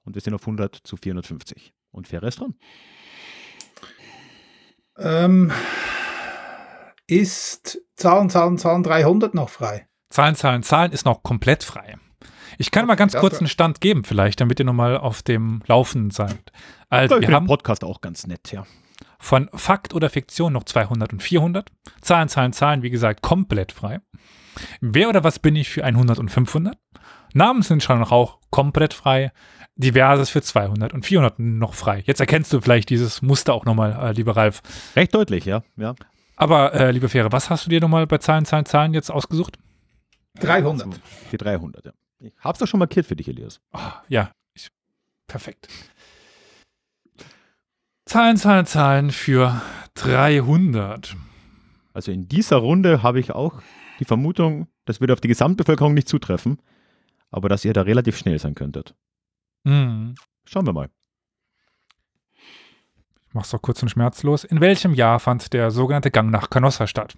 Und wir sind auf 100 zu 450. Und Fähre ist dran. Ähm, ist Zahlen, Zahlen, Zahlen 300 noch frei? Zahlen, Zahlen, Zahlen ist noch komplett frei. Ich kann mal ganz kurz einen Stand geben, vielleicht, damit ihr nochmal auf dem Laufenden seid. Also, Ich wir haben den Podcast auch ganz nett, ja. von Fakt oder Fiktion noch 200 und 400. Zahlen, Zahlen, Zahlen, wie gesagt, komplett frei. Wer oder was bin ich für 100 und 500? Namen sind schon noch auch komplett frei. Diverses für 200 und 400 noch frei. Jetzt erkennst du vielleicht dieses Muster auch nochmal, äh, lieber Ralf. Recht deutlich, ja. ja. Aber, äh, liebe Fähre, was hast du dir nochmal bei Zahlen, Zahlen, Zahlen jetzt ausgesucht? 300. Die 300, ja. Ich hab's doch schon markiert für dich, Elias. Ah, ja, ich, perfekt. Zahlen, Zahlen, Zahlen für 300. Also in dieser Runde habe ich auch die Vermutung, das würde auf die Gesamtbevölkerung nicht zutreffen, aber dass ihr da relativ schnell sein könntet. Hm. Schauen wir mal. Mach's doch kurz und schmerzlos. In welchem Jahr fand der sogenannte Gang nach Canossa statt?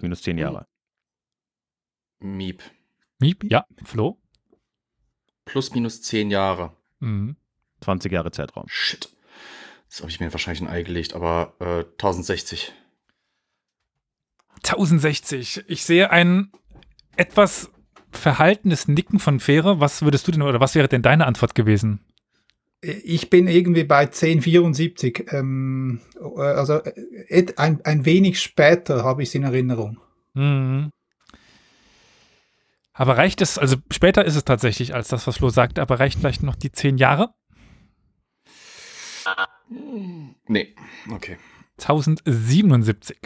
Minus 10 Jahre. Miep. Miep? Ja, Flo? Plus minus 10 Jahre. Mhm. 20 Jahre Zeitraum. Shit. Das habe ich mir wahrscheinlich ein Ei gelegt, aber äh, 1060. 1060. Ich sehe ein etwas verhaltenes Nicken von Fähre. Was würdest du denn oder was wäre denn deine Antwort gewesen? Ich bin irgendwie bei 1074. Ähm, äh, also äh, ein, ein wenig später habe ich es in Erinnerung. Mhm. Aber reicht es, also später ist es tatsächlich als das, was Flo sagte, aber reicht vielleicht noch die zehn Jahre? Nee, okay. 1077.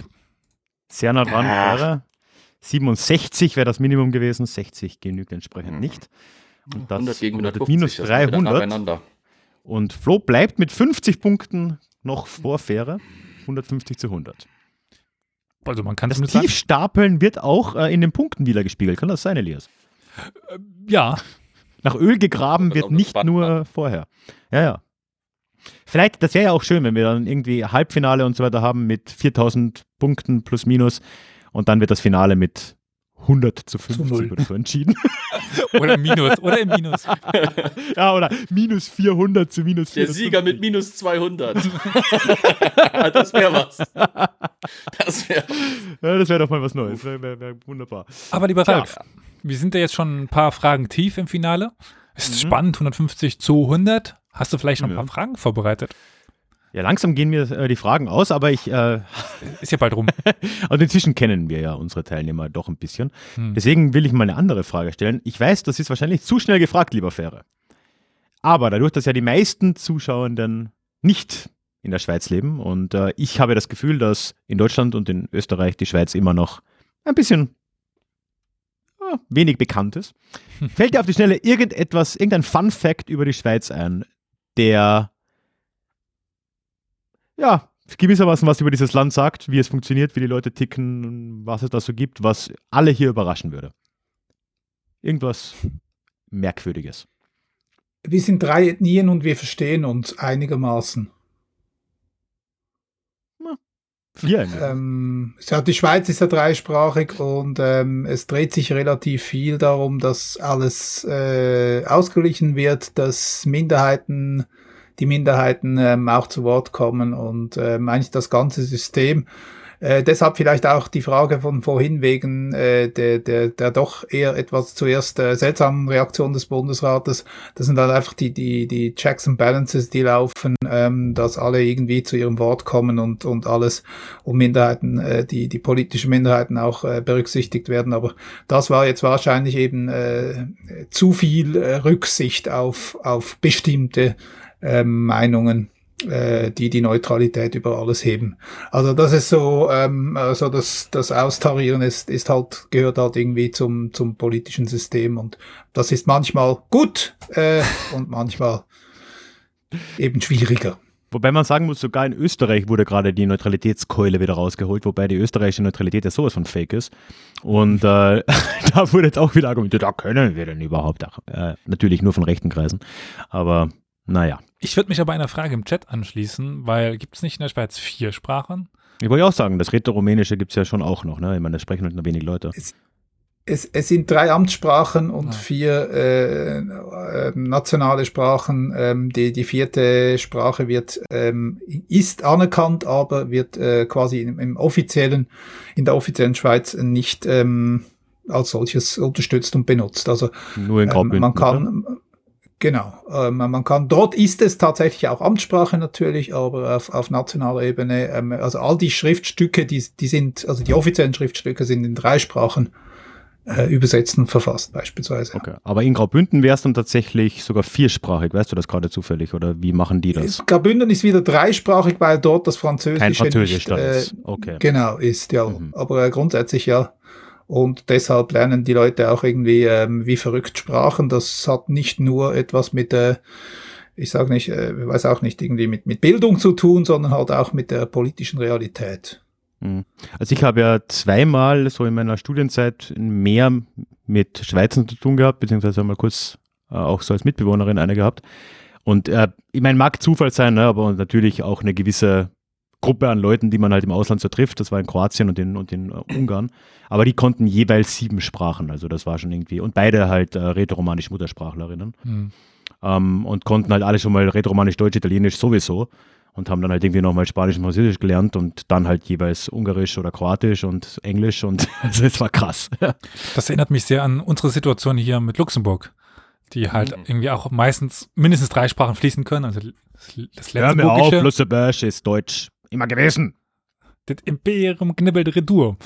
Sehr nah dran Ah. wäre. 67 wäre das Minimum gewesen, 60 genügt entsprechend Mhm. nicht. Und das 100 gegen bedeutet 150. minus das ist wieder 300. Und Flo bleibt mit 50 Punkten noch vor Fähre. 150 zu 100. Also man kann Das zumindest sagen, Tiefstapeln wird auch äh, in den Punkten wieder gespiegelt. Kann das sein, Elias? ja, Nach Öl gegraben ist wird nicht nur vorher. Ja, ja. Vielleicht, das wäre ja auch schön, wenn wir dann irgendwie Halbfinale und so weiter haben mit 4000 Punkten plus minus und dann wird das Finale mit 100 zu 50 null. oder so entschieden. (laughs) oder im Minus, oder im Minus. (laughs) ja, oder minus 400 zu minus 450. Der Sieger mit minus 200. (laughs) das wäre was. Das wäre Ja, das wäre doch mal was Neues. Wäre wär, wär wunderbar. Aber lieber. Ralf, wir sind ja jetzt schon ein paar Fragen tief im Finale. Es ist Mhm. spannend, 150 zu 100. Hast du vielleicht noch ein Ja. paar Fragen vorbereitet? Ja, langsam gehen mir äh, die Fragen aus, aber ich, äh, (laughs) Ist ja bald rum. (laughs) also inzwischen kennen wir ja unsere Teilnehmer doch ein bisschen. Hm. Deswegen will ich mal eine andere Frage stellen. Ich weiß, das ist wahrscheinlich zu schnell gefragt, lieber Fähre. Aber dadurch, dass ja die meisten Zuschauenden nicht in der Schweiz leben und äh, ich habe das Gefühl, dass in Deutschland und in Österreich die Schweiz immer noch ein bisschen wenig bekannt ist, (laughs) fällt dir auf die Schnelle irgendetwas, irgendein Fun Fact über die Schweiz ein, der ja gewissermaßen was über dieses Land sagt, wie es funktioniert, wie die Leute ticken, was es da so gibt, was alle hier überraschen würde. Irgendwas Merkwürdiges. Wir sind drei Ethnien und wir verstehen uns einigermaßen. Vier eigentlich. Ähm, ja, die Schweiz ist ja dreisprachig und ähm, es dreht sich relativ viel darum, dass alles äh, ausgeglichen wird, dass Minderheiten, die Minderheiten ähm, auch zu Wort kommen und ähm, eigentlich das ganze System. Äh, deshalb vielleicht auch die Frage von vorhin wegen äh, der, der, der doch eher etwas zuerst äh, seltsamen Reaktion des Bundesrates. Das sind dann einfach die, die, die Checks and Balances, die laufen, ähm, dass alle irgendwie zu ihrem Wort kommen und, und alles um Minderheiten, äh, die, die politischen Minderheiten auch äh, berücksichtigt werden. Aber das war jetzt wahrscheinlich eben äh, zu viel äh, Rücksicht auf, auf bestimmte ähm, Meinungen äh, die die Neutralität über alles heben. Also das ist so, ähm, also das, das Austarieren ist, ist halt, gehört halt irgendwie zum, zum politischen System und das ist manchmal gut äh, und manchmal eben schwieriger. Wobei man sagen muss, sogar in Österreich wurde gerade die Neutralitätskeule wieder rausgeholt, wobei die österreichische Neutralität ja sowas von fake ist. Und äh, (laughs) da wurde jetzt auch wieder argumentiert, da können wir denn überhaupt auch. Äh, natürlich nur von rechten Kreisen. Aber naja. Ich würde mich aber einer Frage im Chat anschließen, weil gibt es nicht in der Schweiz vier Sprachen? Ich wollte ja auch sagen, das Rätoromänische gibt es ja schon auch noch. Ne? Ich meine, das sprechen halt nur wenig Leute. Es, es sind drei Amtssprachen und Ah. vier äh, äh, nationale Sprachen. Ähm, die, die vierte Sprache wird ähm, ist anerkannt, aber wird äh, quasi im, im offiziellen in der offiziellen Schweiz nicht ähm, als solches unterstützt und benutzt. Also Nur in ähm, Graubünden. man oder? Genau, ähm, man kann dort ist es tatsächlich auch Amtssprache natürlich, aber auf, auf nationaler Ebene, ähm, also all die Schriftstücke, die, die sind, also die offiziellen Schriftstücke sind in drei Sprachen äh, übersetzt und verfasst beispielsweise. Okay. Aber in Graubünden wäre es dann tatsächlich sogar viersprachig. Weißt du das gerade zufällig? Oder wie machen die das? Graubünden ist wieder dreisprachig, weil dort das Französische Kein Französisch nicht, äh, ist. Okay. genau ist, ja. Mhm. Aber äh, grundsätzlich ja. Und deshalb lernen die Leute auch irgendwie ähm, wie verrückt Sprachen. Das hat nicht nur etwas mit äh, ich sage nicht, äh, weiß auch nicht, irgendwie mit, mit Bildung zu tun, sondern halt auch mit der politischen Realität. Mhm. Also ich habe ja zweimal so in meiner Studienzeit mehr mit Schweizern zu tun gehabt, beziehungsweise mal kurz äh, auch so als Mitbewohnerin eine gehabt. Und äh, ich meine, mag Zufall sein, ne, aber natürlich auch eine gewisse Gruppe an Leuten, die man halt im Ausland so trifft. Das war in Kroatien und in, und in äh, Ungarn. Aber die konnten jeweils sieben Sprachen. Also das war schon irgendwie. Und beide halt äh, rätoromanisch Muttersprachlerinnen. Hm. Ähm, und konnten halt alle schon mal rätoromanisch, Deutsch, Italienisch sowieso. Und haben dann halt irgendwie nochmal Spanisch und Französisch gelernt und dann halt jeweils Ungarisch oder Kroatisch und Englisch und (laughs) also es war krass. Das erinnert mich sehr an unsere Situation hier mit Luxemburg. die halt Mhm. irgendwie auch meistens mindestens drei Sprachen fließen können. Also das, das Hör mir auf, Lützeburg ist Deutsch. Immer gewesen. das Imperium knibbelt Redur.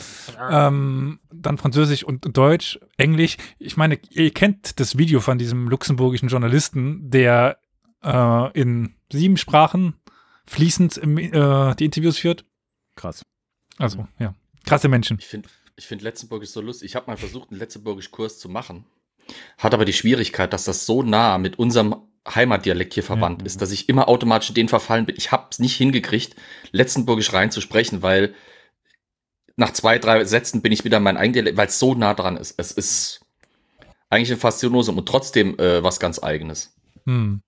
Ähm, dann Französisch und Deutsch, Englisch. Ich meine, ihr kennt das Video von diesem luxemburgischen Journalisten, der äh, in sieben Sprachen fließend im, äh, die Interviews führt. Krass. Also, ja. Krasse Menschen. Ich finde ich find Letztenburgisch so lustig. Ich habe mal versucht, einen Letztenburgisch-Kurs zu machen. Hat aber die Schwierigkeit, dass das so nah mit unserem Heimatdialekt hier verwandt Ja. ist, dass ich immer automatisch in den verfallen bin. Ich habe es nicht hingekriegt, Letztenburgisch reinzusprechen, weil nach zwei, drei Sätzen bin ich wieder in mein eigenes Dialekt, weil es so nah dran ist. Es ist eigentlich ein Faszinosum und trotzdem äh, was ganz Eigenes. Hm.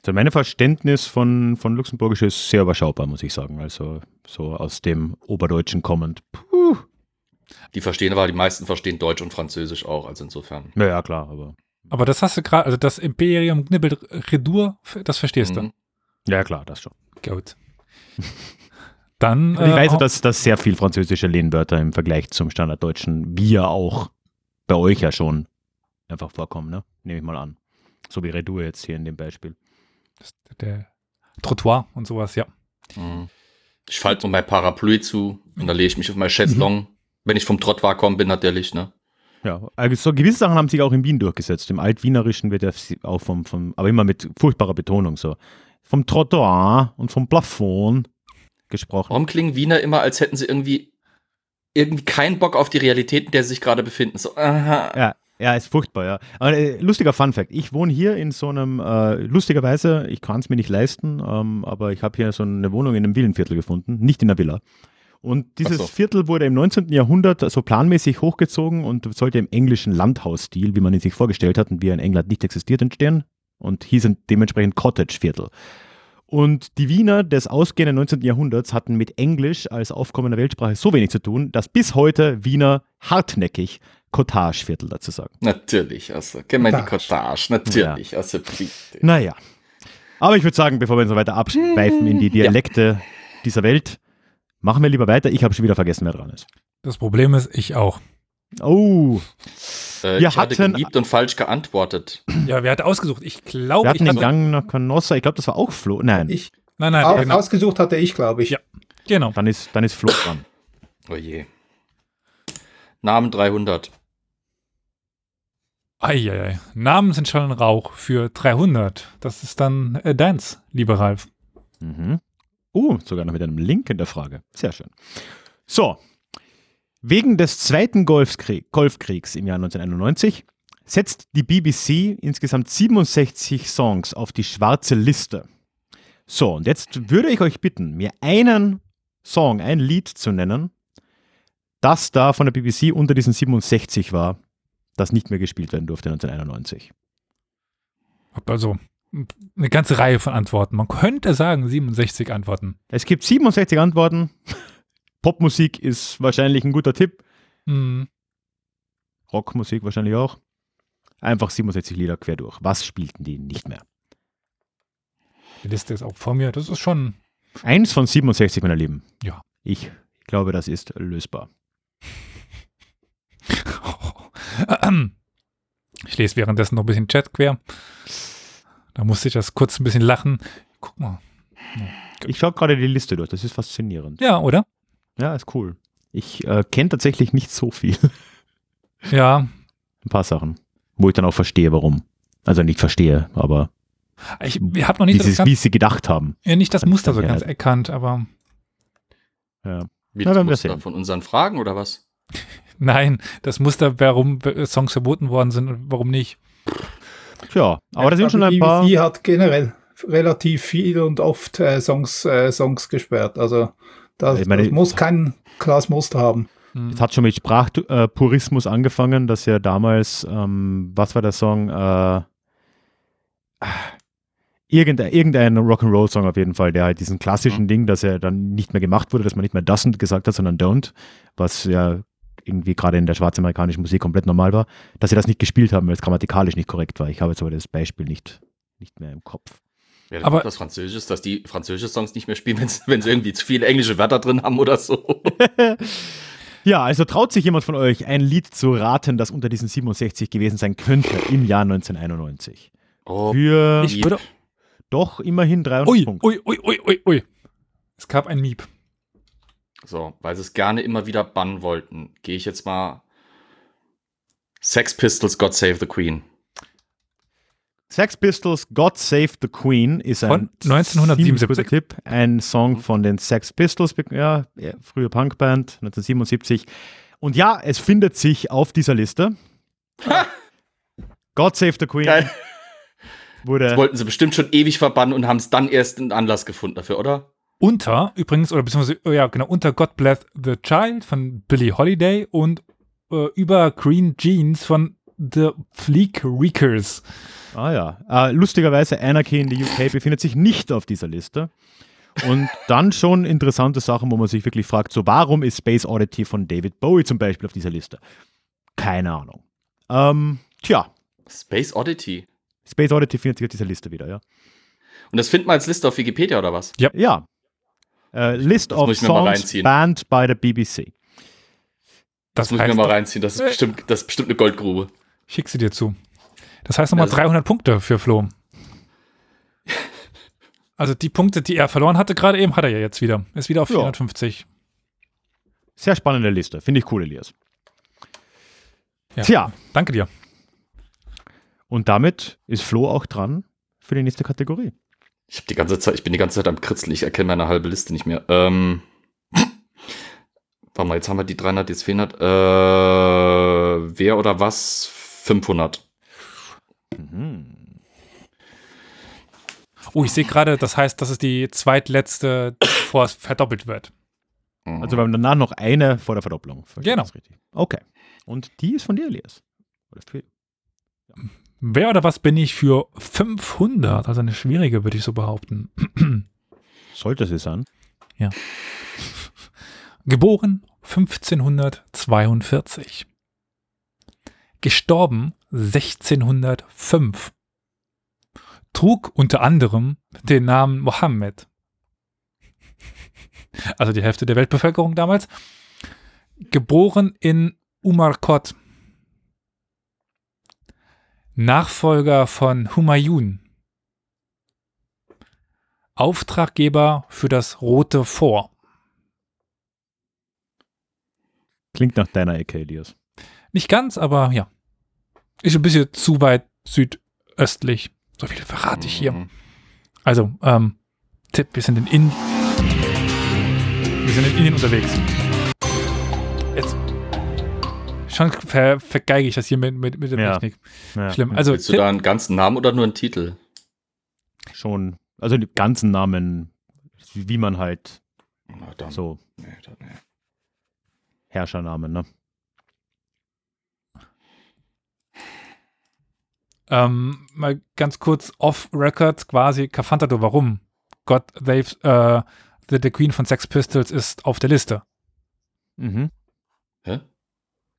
Also mein Verständnis von, von Luxemburgisch ist sehr überschaubar, muss ich sagen. Also so aus dem Oberdeutschen kommend. Puh. Die verstehen aber, die meisten verstehen Deutsch und Französisch auch, also insofern. Ja, ja, klar, aber. Aber das hast du gerade, also das Imperium knibbelt Redur, das verstehst Mhm. Ja, klar, das schon. du. Gut. (laughs) Dann. Ich äh, weiß ja, auch- dass, dass sehr viel französische Lehnwörter im Vergleich zum Standarddeutschen, wie ja auch bei euch ja schon einfach vorkommen, ne? Nehme ich mal an. So wie Redur jetzt hier in dem Beispiel. der Trottoir und sowas, ja. Mhm. Ich falte nur mein Parapluie zu und dann lege ich mich auf mein Chaiselong. Wenn ich vom Trottoir komme, bin natürlich, ne? Ja, also so gewisse Sachen haben sich auch in Wien durchgesetzt. Im Altwienerischen wird ja auch vom, vom, aber immer mit furchtbarer Betonung so. Vom Trottoir und vom Plafond gesprochen. Warum klingen Wiener immer, als hätten sie irgendwie irgendwie keinen Bock auf die Realität, in der sie sich gerade befinden? So, aha. Ja, ja, ist furchtbar, ja. Aber äh, lustiger Fun Fact. Ich wohne hier in so einem, äh, lustigerweise, ich kann es mir nicht leisten, ähm, aber ich habe hier so eine Wohnung in einem Villenviertel gefunden, nicht in einer Villa. Und dieses so. Viertel wurde im 19. Jahrhundert so planmäßig hochgezogen und sollte im englischen Landhausstil, wie man ihn sich vorgestellt hat und wie er in England nicht existiert, entstehen und hieß dementsprechend Cottage-Viertel. Und die Wiener des ausgehenden 19. Jahrhunderts hatten mit Englisch als aufkommender Weltsprache so wenig zu tun, dass bis heute Wiener hartnäckig Cottage-Viertel dazu sagen. Natürlich, also, kennen wir die Cottage. Natürlich, also, bitte. Naja. Aber ich würde sagen, bevor wir uns so weiter abschweifen in die (laughs) Dialekte dieser Welt, machen wir lieber weiter. Ich habe schon wieder vergessen, wer dran ist. Das Problem ist, ich auch. Oh, Äh, Wir ich hatte hatten- geliebt und falsch geantwortet. Ja, wer hat ausgesucht? Ich glaube, wir ich hatten den hatte, Gang nach Canossa. Ich glaube, das war auch Flo. Nein, Ich, Nein, nein, au- genau. Ausgesucht hatte ich, glaube ich. Ja. genau. dann ist, dann ist Flo dran. Oh je. Namen 300. Eieiei. Namen sind schon ein Rauch für 300. Das ist dann äh, Dance, lieber Ralf. Mhm. Uh, sogar noch mit einem Link in der Frage. Sehr schön. So. Wegen des Zweiten Golfkrieg, Golfkriegs im Jahr 1991 setzt die BBC insgesamt 67 Songs auf die schwarze Liste. So, und jetzt würde ich euch bitten, mir einen Song, ein Lied zu nennen, das da von der BBC unter diesen 67 war, das nicht mehr gespielt werden durfte 1991. Hab Also eine ganze Reihe von Antworten. Man könnte sagen 67 Antworten. Es gibt 67 Antworten. (laughs) Popmusik ist wahrscheinlich ein guter Tipp. Hm. Rockmusik wahrscheinlich auch. Einfach 67 Lieder quer durch. Was spielten die nicht mehr? Die Liste ist auch vor mir. Das ist schon. Eins von 67, meine Lieben. Ja. Ich glaube, das ist lösbar. (laughs) Ich lese währenddessen noch ein bisschen Chat quer. Da musste ich das kurz ein bisschen lachen. Guck mal. Ich schaue gerade die Liste durch. Das ist faszinierend. Ja, oder? Ja, ist cool. Ich äh, kenne tatsächlich nicht so viel. (laughs) Ja. Ein paar Sachen. Wo ich dann auch verstehe, warum. Also nicht verstehe, aber Ich habe noch nicht das, sie, ganz, wie sie gedacht haben. ja, nicht das Muster so Ja. ganz erkannt, aber Ja. Wie Na, das wir Muster sehen. von unseren Fragen oder was? (laughs) nein, das Muster, warum äh, Songs verboten worden sind und warum nicht. Tja, aber da sind schon ein die paar. BBC hat generell relativ viel und oft äh, Songs, äh, Songs gesperrt. Also das, Ich meine, das muss kein klares Muster haben. Hm. Es hat schon mit Sprachpurismus angefangen, dass ja damals, ähm, was war der Song? Äh, irgendein, irgendein Rock'n'Roll-Song auf jeden Fall, der halt diesen klassischen Mhm. Ding, dass er dann nicht mehr gemacht wurde, dass man nicht mehr doesn't gesagt hat, sondern don't, was ja irgendwie gerade in der schwarzamerikanischen Musik komplett normal war, dass sie das nicht gespielt haben, weil es grammatikalisch nicht korrekt war. Ich habe jetzt aber das Beispiel nicht, nicht mehr im Kopf. Ja, Aber- was Französisches, dass die französische Songs nicht mehr spielen, wenn sie irgendwie zu viele englische Wörter drin haben oder so. (laughs) Ja, also traut sich jemand von euch, ein Lied zu raten, das unter diesen 67 gewesen sein könnte im Jahr 1991? Oh, Für Ich würde. doch immerhin 300 Ui, Punkte. ui, ui, ui, ui, ui. Es gab ein Miep. So, weil sie es gerne immer wieder bannen wollten, gehe ich jetzt mal Sex Pistols, God Save the Queen. Sex Pistols God Save the Queen ist ein Von 1977. ziemlich guter Tipp. Ein Song von den Sex Pistols, ja, ja, frühe Punkband, 1977. Und ja, es findet sich auf dieser Liste. (laughs) God Save the Queen Geil. wurde. Das wollten sie bestimmt schon ewig verbannen und haben es dann erst einen Anlass gefunden dafür, oder? Unter, übrigens, oder beziehungsweise, oh ja, genau, unter God Bless the Child von Billie Holiday und äh, über Green Jeans von The Fleek Reekers. Ah ja. Äh, lustigerweise, Anarchy in the UK befindet sich nicht auf dieser Liste. Und dann schon interessante Sachen, wo man sich wirklich fragt, so warum ist Space Oddity von David Bowie zum Beispiel auf dieser Liste? Keine Ahnung. Ähm, tja, Space Oddity. Space Oddity findet sich auf dieser Liste wieder, ja. Und das findet man als Liste auf Wikipedia oder was? Ja. Äh, List Das of ich Songs banned by the BBC. Das, Das muss ich mir mal reinziehen. Das ist bestimmt, das ist bestimmt eine Goldgrube. schick sie dir zu. Das heißt nochmal Also- 300 Punkte für Flo. (laughs) Also die Punkte, die er verloren hatte, gerade eben, hat er ja jetzt wieder. Ist wieder auf Ja. 450. Sehr spannende Liste. Finde ich cool, Elias. Ja. Tja, Danke dir. und damit ist Flo auch dran für die nächste Kategorie. Ich, hab die ganze Zeit, ich bin die ganze Zeit am Kritzeln. Ich erkenne meine halbe Liste nicht mehr. Ähm, warte mal, jetzt haben wir die 300, jetzt 400. Äh, wer oder was? 500. Mhm. Oh, ich sehe gerade, das heißt, das ist die zweitletzte, bevor es verdoppelt wird. Mhm. Also wir haben danach noch eine vor der Verdopplung. Genau. das richtig? Okay. Und die ist von dir, Elias. Oder für, Wer oder was bin ich für 500? Also eine schwierige, würde ich so behaupten. (clears throat) sollte sie sein. (laughs) Geboren 1542. Gestorben 1605. Trug unter anderem den Namen Mohammed. Also die Hälfte der Weltbevölkerung damals. Geboren in Umarkot. Nachfolger von Humayun. Auftraggeber für das Rote Fort. Klingt nach deiner Ecke, Elias. Nicht ganz, aber ja. Ist ein bisschen zu weit südöstlich. So viel verrate ich hier. Mhm. Also, ähm, Tipp, wir sind in Indien. Wir sind in Indien unterwegs. Schon ver vergeige ich das hier mit, mit, mit der Ja. Technik. Ja, Schlimm. Also, Willst du da einen ganzen Namen oder nur einen Titel? Schon, also die ganzen Namen, wie man halt Na dann. so Nee, dann, nee. Herrschernamen, ne? ähm, mal ganz kurz off-record quasi Cafantado, warum? God, they've, äh, the, the Queen von Sex Pistols ist auf der Liste. Mhm. Hä?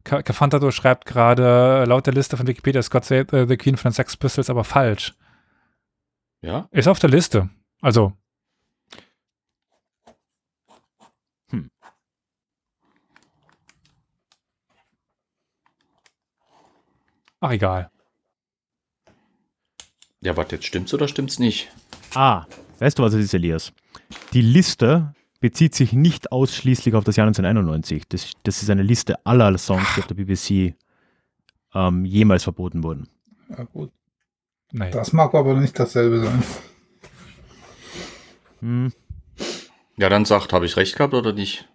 Ca- Cafantado schreibt gerade, laut der Liste von Wikipedia ist God Save äh, the Queen von den Sex Pistols aber falsch. Ja? Ist auf der Liste. Also. Hm. Ach, egal. Ja, warte, jetzt stimmt's oder stimmt's nicht? Ah, weißt du, was es ist, Elias? Die Liste bezieht sich nicht ausschließlich auf das Jahr 1991. Das, das ist eine Liste aller Songs, die auf der BBC ähm, jemals verboten wurden. Ja, gut. Nein. Das mag aber nicht dasselbe sein. Hm. Ja, dann sagt, habe ich recht gehabt oder nicht?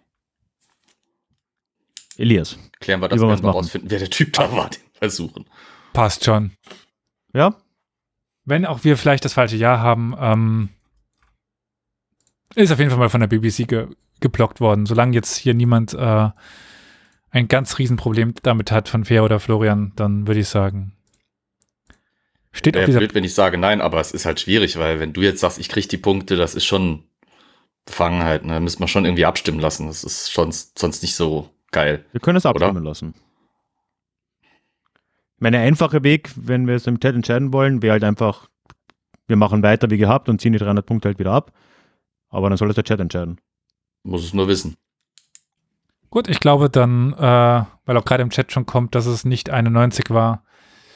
Elias. Klären wir das, wenn wir machen? rausfinden, wer der Typ da war, den wir suchen. Passt schon. Ja? Wenn auch wir vielleicht das falsche Jahr haben, ähm, ist auf jeden Fall mal von der BBC ge geblockt worden. Solange jetzt hier niemand äh, ein ganz Riesenproblem damit hat von Fair oder Florian, dann würde ich sagen. Steht auf Wäre dieser blöd, wenn ich sage nein, aber es ist halt schwierig, weil wenn du jetzt sagst, ich krieg die Punkte, das ist schon Befangenheit. Ne? Da müssen wir schon irgendwie abstimmen lassen. Das ist schon sonst nicht so geil. Wir können es Oder? abstimmen lassen. Mein einfacher Weg, wenn wir es im Chat entscheiden wollen, wäre halt einfach, wir machen weiter wie gehabt und ziehen die 300 Punkte halt wieder ab. Aber dann soll es der Chat entscheiden. Muss es nur wissen. Gut, ich glaube dann, äh, weil auch gerade im Chat schon kommt, dass es nicht 91 war,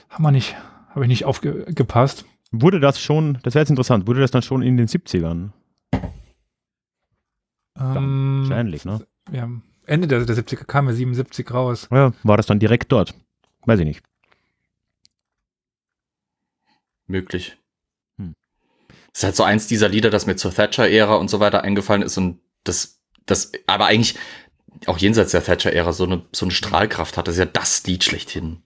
haben wir nicht, habe ich nicht aufgepasst. Wurde das schon, das wäre jetzt interessant, wurde das dann schon in den 70ern? Ähm, Wahrscheinlich, ne? ja, Ende der, der 70er kam ja 77 raus. Ja, war das dann direkt dort? Weiß ich nicht. Möglich. Das ist halt so eins dieser Lieder, das mir zur Thatcher-Ära und so weiter eingefallen ist und das, das, aber eigentlich auch jenseits der Thatcher-Ära so eine, so eine Strahlkraft hat. Das ist ja das Lied schlechthin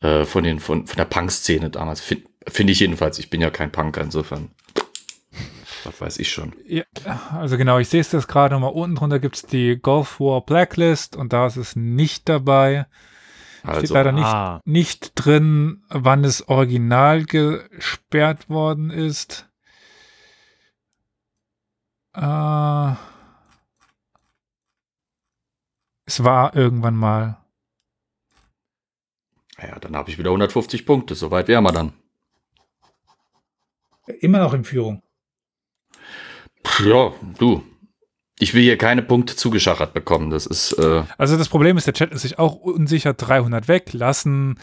äh, von, den, von, von der Punk-Szene damals. Finde find ich jedenfalls. Ich bin ja kein Punker, insofern. Was weiß ich schon. Ja, also genau, ich sehe es jetzt gerade nochmal. Unten drunter gibt es die Gulf War Blacklist und da ist es nicht dabei. Steht Also, leider nicht, Ah, nicht drin, wann es original gesperrt worden ist. Äh, es war irgendwann mal. ja, dann habe ich wieder 150 Punkte. Soweit wären wir dann. Immer noch in Führung. Ja, du. Ich will hier keine Punkte zugeschachert bekommen. Das ist, äh, Also das Problem ist, der Chat ist sich auch unsicher. 300 weglassen.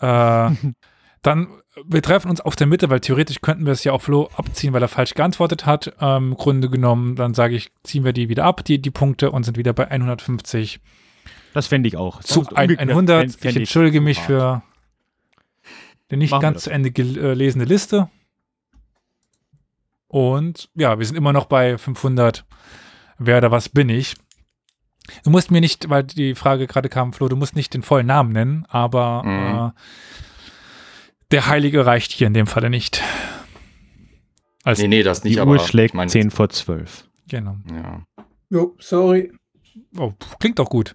Äh, (laughs) dann, wir treffen uns auf der Mitte, weil theoretisch könnten wir es ja auf Flo abziehen, weil er falsch geantwortet hat. Ähm, Im Grunde genommen, dann sage ich, ziehen wir die wieder ab, die, die Punkte, und sind wieder bei 150 das fände ich auch. zu Sonst ein, umgekehrt 100. fänd- fänd ich entschuldige mich hart. für die nicht Machen ganz zu Ende gelesene Liste. Und ja, wir sind immer noch bei 500. Wer oder was bin ich? Du musst mir nicht, weil die Frage gerade kam, Flo, du musst nicht den vollen Namen nennen, aber Mhm. äh, der Heilige reicht hier in dem Falle nicht. Als, nee, nee, das nicht, Die aber Uhr schlägt ich mein, 10 vor 12. Genau. Ja. Jo, sorry. Oh, klingt auch gut.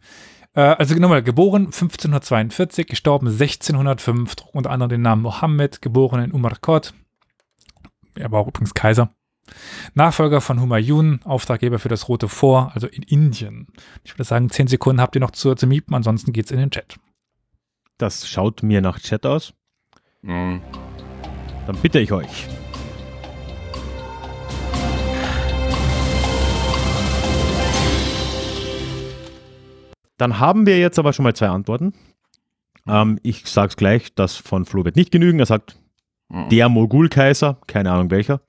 Äh, also nochmal, geboren 1542, gestorben 1605, trug unter anderem den Namen Mohammed, geboren in Umarkot. Er war auch übrigens Kaiser. Nachfolger von Humayun, Auftraggeber für das Rote Fort, also in Indien. Ich würde sagen, 10 Sekunden habt ihr noch zu, zu miepen, ansonsten geht's in den Chat. Das schaut mir nach Chat aus. Mhm. Dann bitte ich euch. Dann haben wir jetzt aber schon mal zwei Antworten. Ähm, ich sage es gleich, das von Flo wird nicht genügen. Er sagt, Mhm. der Mogulkaiser, keine Ahnung welcher.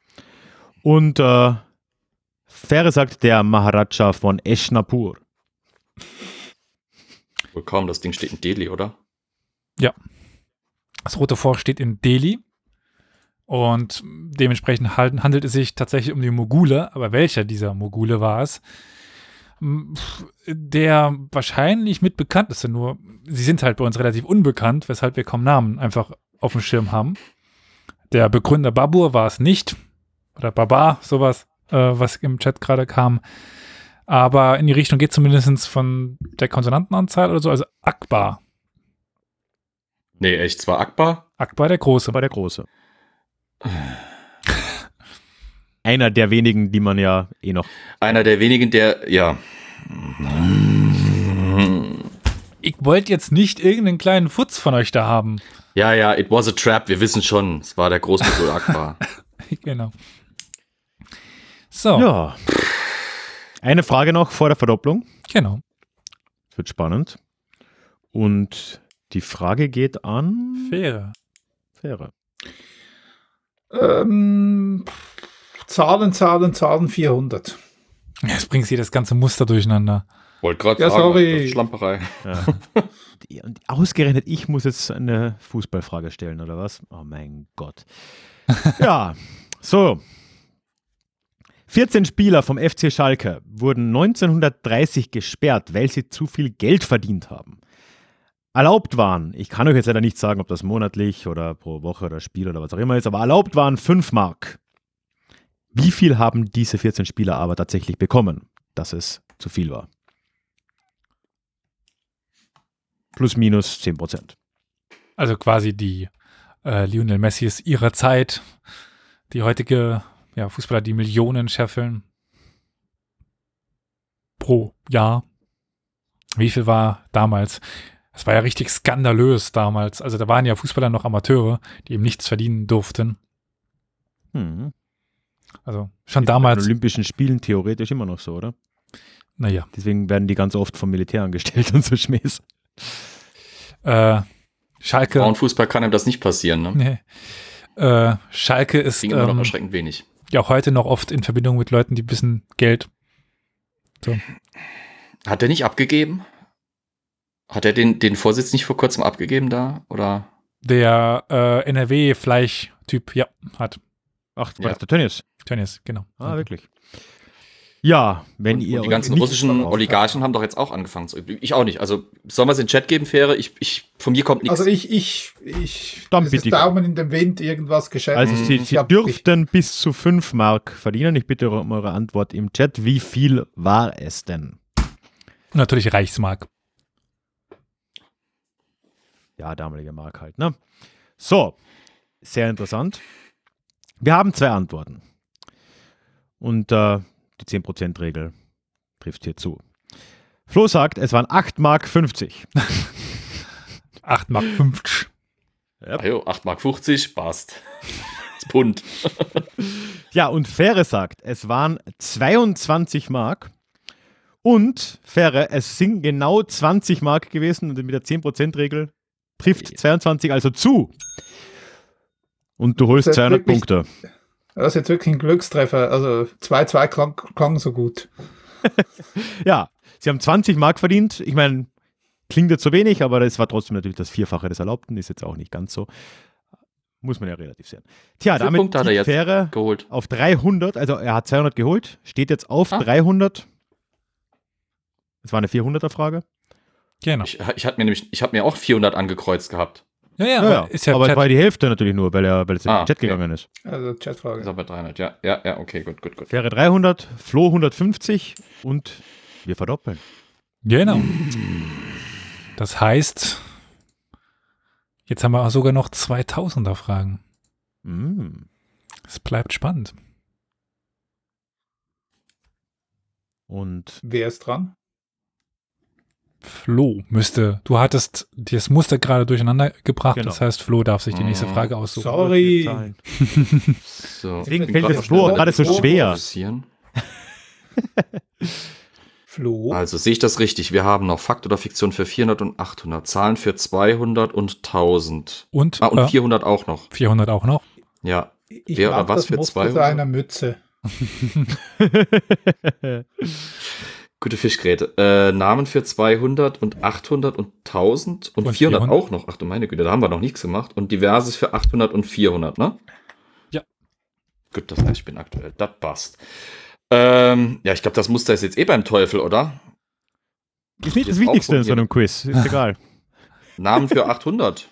Und äh, Fähre sagt, der Maharaja von Eshnapur. Wohl kaum, das Ding steht in Delhi, oder? Das Rote Fort steht in Delhi und dementsprechend handelt es sich tatsächlich um die Mogule, aber welcher dieser Mogule war es? M, pf, Der wahrscheinlich mit bekannteste, nur sie sind halt bei uns relativ unbekannt, weshalb wir kaum Namen einfach auf dem Schirm haben. Der Begründer Babur war es nicht, oder Baba, sowas, äh, was im Chat gerade kam. Aber in die Richtung geht zumindest von der Konsonantenanzahl oder so, also Akbar. Nee, echt, zwar Akbar. Akbar der Große. war der Große. (sighs) Einer der wenigen, die man ja eh noch. Einer der wenigen, der, ja. Ich wollte jetzt nicht irgendeinen kleinen Futz von euch da haben. Ja, ja, it was a trap, wir wissen schon. Es war der Großmogul Akbar. (laughs) genau. So, Ja. Eine Frage noch vor der Verdopplung. genau. Das wird spannend. Und die Frage geht an Fähre. Fähre. Ähm, Zahlen, Zahlen, Zahlen 400. Jetzt bringt sie das ganze Muster durcheinander. Wollte gerade Ja, sagen, sorry. das ist Schlamperei. Ja. Und ausgerechnet ich muss jetzt eine Fußballfrage stellen, oder was? Oh mein Gott. Ja, so. 14 Spieler vom FC Schalke wurden 1930 gesperrt, weil sie zu viel Geld verdient haben. Erlaubt waren, ich kann euch jetzt leider nicht sagen, ob das monatlich oder pro Woche oder Spiel oder was auch immer ist, aber erlaubt waren 5 Mark. Wie viel haben diese 14 Spieler aber tatsächlich bekommen, dass es zu viel war? Plus minus 10 Prozent. Also quasi die äh, Lionel Messis ihrer Zeit. Die heutige ja, Fußballer, die Millionen scheffeln. Pro Jahr. Wie viel war damals? Das war ja richtig skandalös damals. Also da waren ja Fußballer noch Amateure, die eben nichts verdienen durften. Hm. Also schon Ist bei den damals. Olympischen Spielen theoretisch immer noch so, oder? Naja. Deswegen werden die ganz oft vom Militär angestellt (laughs) und so Schmähs. Äh, Schalke. Frauenfußball kann ihm das nicht passieren, ne? Nee. Äh, Schalke ist Ging immer noch ähm, erschreckend wenig. ja auch heute noch oft in Verbindung mit Leuten, die ein bisschen Geld. Hat er nicht abgegeben? Hat er den, den Vorsitz nicht vor kurzem abgegeben da? Oder? Der äh, NRW-Fleisch-Typ, ja, hat. Ach, war Ja. das der Tönnies? Tönnies, genau. Ah, wirklich. Ja, wenn und, ihr und die ganzen russischen Oligarchen haben doch jetzt auch angefangen zu. Ich auch nicht. Also sollen wir es in den Chat geben, Fähre? Ich, ich, von mir kommt nichts. Also ich, ich, ich, Dann bitte. ist Daumen in den Wind, irgendwas geschätzt. Also Sie, Ich Sie hab- dürften bis zu 5 Mark verdienen. Ich bitte um eure Antwort im Chat. Wie viel war es denn? Natürlich Reichsmark. Ja, damalige Mark halt, ne? So, sehr interessant. Wir haben zwei Antworten. Und äh, die 10%-Regel trifft hier zu. Flo sagt, es waren 8 Mark 50. 8 Mark 50. Ah, jo, 8 Mark 50, passt. (laughs) Das Pfund. Ja, und Fähre sagt, es waren 22 Mark. Und Fähre, es sind genau 20 Mark gewesen und mit der 10%-Regel trifft 22 also zu. Und du holst Das ist 200 wirklich- Punkte. Das ist jetzt wirklich ein Glückstreffer. Also 2-2 klang, klang so gut. (laughs) Ja, sie haben 20 Mark verdient. Ich meine, klingt jetzt so wenig, aber das war trotzdem natürlich das Vierfache des Erlaubten. Ist jetzt auch nicht ganz so. Muss man ja relativ sehen. Tja, damit Punkte hat er jetzt? Fähre Geholt. auf 300, also er hat 200 geholt, steht jetzt auf Ah. 300. Das war eine 400er-Frage. Genau. Ich, ich habe mir nämlich, ich habe mir auch 400 angekreuzt gehabt. Ja, ja, Ja, aber ja. ist ja aber es war die Hälfte natürlich nur, weil er, weil es in Ah, den Chat okay. gegangen ist. Also Ist Chatfrage. auch bei 300. Ja, ja, ja, okay, gut, gut, gut. Fähre 300, Flo 150 und wir verdoppeln. Genau. Das heißt, jetzt haben wir sogar noch 2000er Fragen. Mm. Es bleibt spannend. Und Wer ist dran? Flo müsste, du hattest das Muster gerade durcheinander gebracht, Genau. das heißt, Flo darf sich die nächste Mhm. Frage aussuchen. Sorry. (laughs) So, Deswegen fällt das Flo gerade so schwer. (laughs) Flo? Also sehe ich das richtig? Wir haben noch Fakt oder Fiktion für 400 und 800, Zahlen für 200 und 1000. Und, Ah, und äh, 400 auch noch. 400 auch noch. Ja, ich wer oder was das für Muster 200? seiner Mütze. (laughs) gute Fischgräte. Äh, Namen für 200 und 800 und 1000 und, Und 400, 400. auch noch. Ach du meine Güte, da haben wir noch nichts gemacht. Und diverses für 800 und 400, ne? Ja. Gut, das heißt, ich bin aktuell. Das passt. Ähm, ja, ich glaube, das Muster ist jetzt eh beim Teufel, oder? Ist nicht das Wichtigste in so einem Quiz. Ist (laughs) egal. Namen für (laughs) 800.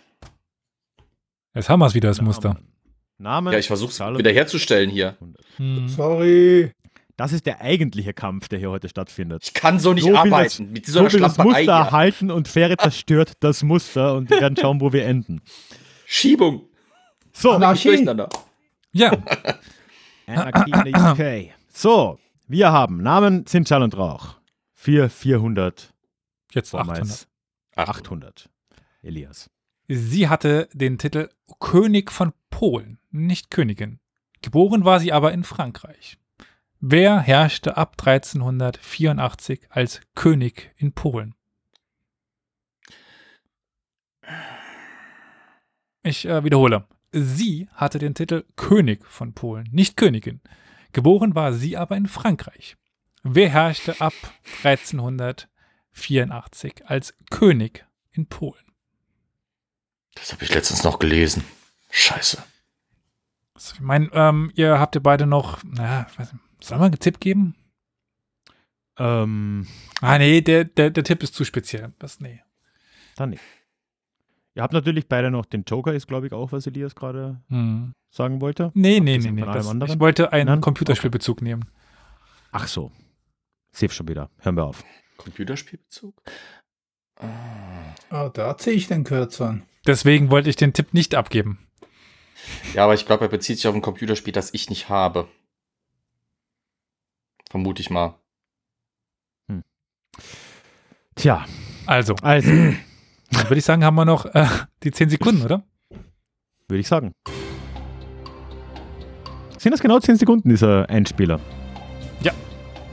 Jetzt haben wir es wieder, das Muster. Namen. Ja, ich versuche es Zahlen- wiederherzustellen hier. Hm. Sorry. Das ist der eigentliche Kampf, der hier heute stattfindet. Ich kann so nicht So arbeiten. das- Mit So so einer will das Muster hier. halten und Fähre (laughs) zerstört das Muster und wir werden schauen, wo wir enden. Schiebung. So, Anarchie. Ja, (laughs) Anarchie in the UK. So, wir haben Namen sind Schall und Rauch. Für 400, jetzt 800. vormals 800. Elias. Sie hatte den Titel König von Polen, nicht Königin. Geboren war sie aber in Frankreich. Wer herrschte ab 1384 als König in Polen? Ich äh, wiederhole. Sie hatte den Titel König von Polen, nicht Königin. Geboren war sie aber in Frankreich. Wer herrschte ab 1384 als König in Polen? Das habe ich letztens noch gelesen. Scheiße. Ich meine, ähm, ihr habt ja beide noch, na, weiß nicht, soll man einen Tipp geben? Ähm, Ah, nee, der, der, der Tipp ist zu speziell. Das, nee. dann nicht. Ihr habt natürlich beide noch den Joker, ist glaube ich auch, was Elias gerade Hm. sagen wollte. Nee, nee, nee, nee. Das, ich wollte einen Nein? Computerspielbezug nehmen. Ach so. Safe schon wieder. Hören wir auf. Computerspielbezug? Ah. Oh, da ziehe ich den Kürzer. Deswegen wollte ich den Tipp nicht abgeben. Ja, aber ich glaube, er bezieht sich auf ein Computerspiel, das ich nicht habe. Vermute ich mal. Tja, Also, also, (clears throat) dann würde ich sagen, haben wir noch äh, die 10 Sekunden, oder? würde ich sagen. Sind das genau 10 Sekunden, dieser Einspieler? Ja.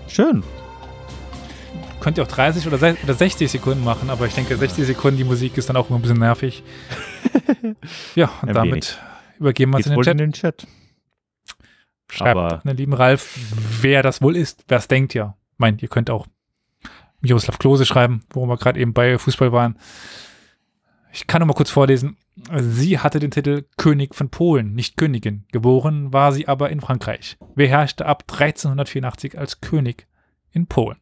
Schön. könnt ihr auch 30 oder, se- oder 60 Sekunden machen, aber ich denke, 60 Sekunden die Musik ist dann auch immer ein bisschen nervig. (laughs) ja, und Ein damit wenig. übergeben wir es in den Chat. in den Chat. Schreibt aber- einen lieben Ralf, wer das wohl ist. Wer es denkt, ja. Meint, ihr könnt auch Miroslav Klose schreiben, wo wir gerade eben bei Fußball waren. Ich kann noch mal kurz vorlesen. Sie hatte den Titel König von Polen, nicht Königin. Geboren war sie aber in Frankreich. Wer herrschte ab 1384 als König in Polen?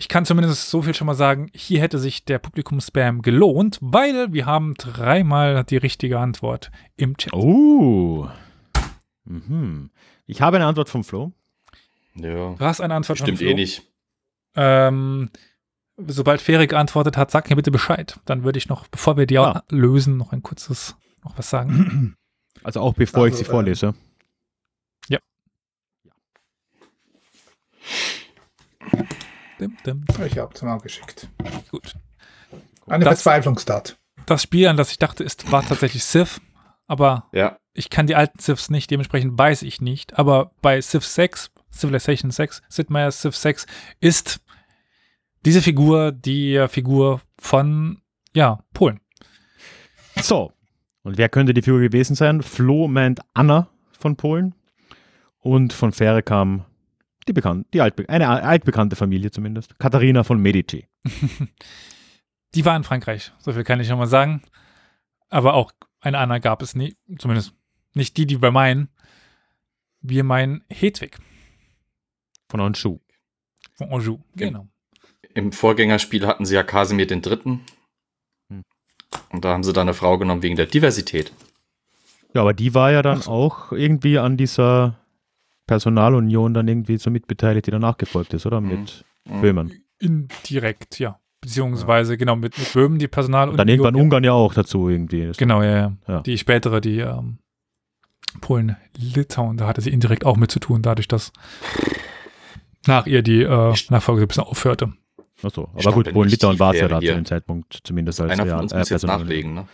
Ich kann zumindest so viel schon mal sagen, hier hätte sich der Publikumsspam gelohnt, weil wir haben dreimal die richtige Antwort im Chat. Oh. Mhm. Ich habe eine Antwort vom Flo. Ja, Du hast eine Antwort stimmt von eh Flo. nicht. Ähm, sobald Feri geantwortet hat, sag mir bitte Bescheid. Dann würde ich noch, bevor wir die Ah. lösen, noch ein kurzes, noch was sagen. (clears throat) Also auch bevor ich Also, sie vorlese. dim, dim. Ich habe es mal geschickt. Gut. Eine Das- Verzweiflungstat. Das Spiel, an das ich dachte, ist, war tatsächlich Civ, aber Ja, ich kann die alten Civs nicht, dementsprechend weiß ich nicht. Aber bei Civ 6, Civilization 6, Sid Meier's Civ 6, ist diese Figur die Figur von, ja, Polen. So. Und wer könnte die Figur gewesen sein? Flo meint Anna von Polen. Und von Fähre kam die bekannte, die altbe eine altbekannte Familie zumindest. Katharina von Medici. (laughs) Die war in Frankreich, so viel kann ich noch mal sagen. Aber auch eine Anna gab es nie, zumindest nicht die, die wir meinen. Wir meinen Hedwig Von Anjou. von Anjou. Genau. im Vorgängerspiel hatten sie ja Kasimir den Dritten. Hm. Und da haben sie dann eine Frau genommen wegen der Diversität. Ja, aber die war ja dann auch irgendwie an dieser Personalunion dann irgendwie so mitbeteiligt, die danach gefolgt ist, oder? Mit Mhm. Böhmen. Indirekt, ja. Beziehungsweise, genau, mit, mit Böhmen, die Personal Und dann irgendwann Ungarn ja auch dazu irgendwie. Genau, ja, ja. Ja. Die spätere, die ähm, Polen, Litauen, da hatte sie indirekt auch mit zu tun, dadurch, dass nach ihr die äh, Nachfolge so ein bisschen aufhörte. Achso, aber gut, Polen, Litauen war es ja da zu dem Zeitpunkt zumindest als Einer von uns äh, muss jetzt nachlegen, ne?